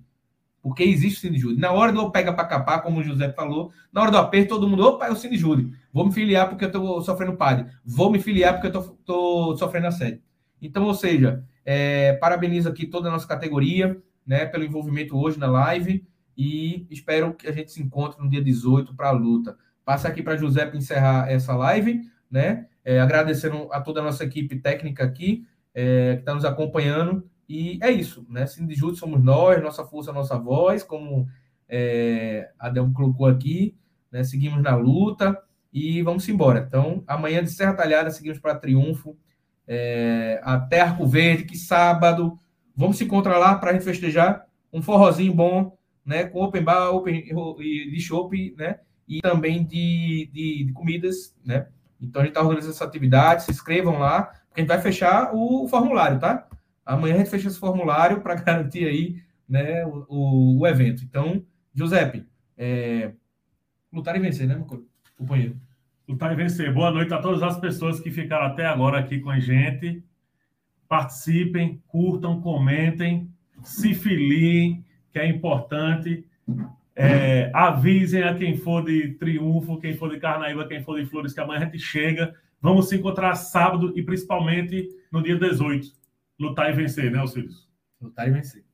Porque existe o Sindijude. Na hora do pega para capar, como o José falou, na hora do aperto, todo mundo, opa, é o Sindijude. Vou me filiar porque eu estou sofrendo padre. Vou me filiar porque eu estou sofrendo assédio. Então, ou seja, é, parabenizo aqui toda a nossa categoria, né, pelo envolvimento hoje na live e espero que a gente se encontre no dia 18 para a luta. Passa aqui para José para encerrar essa live, né? É, agradecendo a toda a nossa equipe técnica aqui, é, que está nos acompanhando e é isso, né? Sindijude somos nós, nossa força, nossa voz, como é, a Delmo colocou aqui, né? Seguimos na luta e vamos embora. Então, amanhã de Serra Talhada, seguimos para Triunfo, é, até Arco Verde, que sábado. Vamos se encontrar lá para a gente festejar um forrozinho bom, né? Com open bar, open de shopping, né? E também de, de, de comidas, né? Então a gente está organizando essa atividade, se inscrevam lá, porque a gente vai fechar o formulário, tá? Amanhã a gente fecha esse formulário para *laughs* garantir aí né, o, o, evento. Então, Giuseppe, é, lutar e vencer, né, meu companheiro? Lutar e vencer. Boa noite a todas as pessoas que ficaram até agora aqui com a gente. Participem, curtam, comentem, se filiem, que é importante. É, avisem a quem for de Triunfo, quem for de Carnaíba, quem for de Flores, que amanhã a gente chega. Vamos se encontrar sábado e principalmente no dia 18 lutar e vencer, né, Alcides? Lutar e vencer.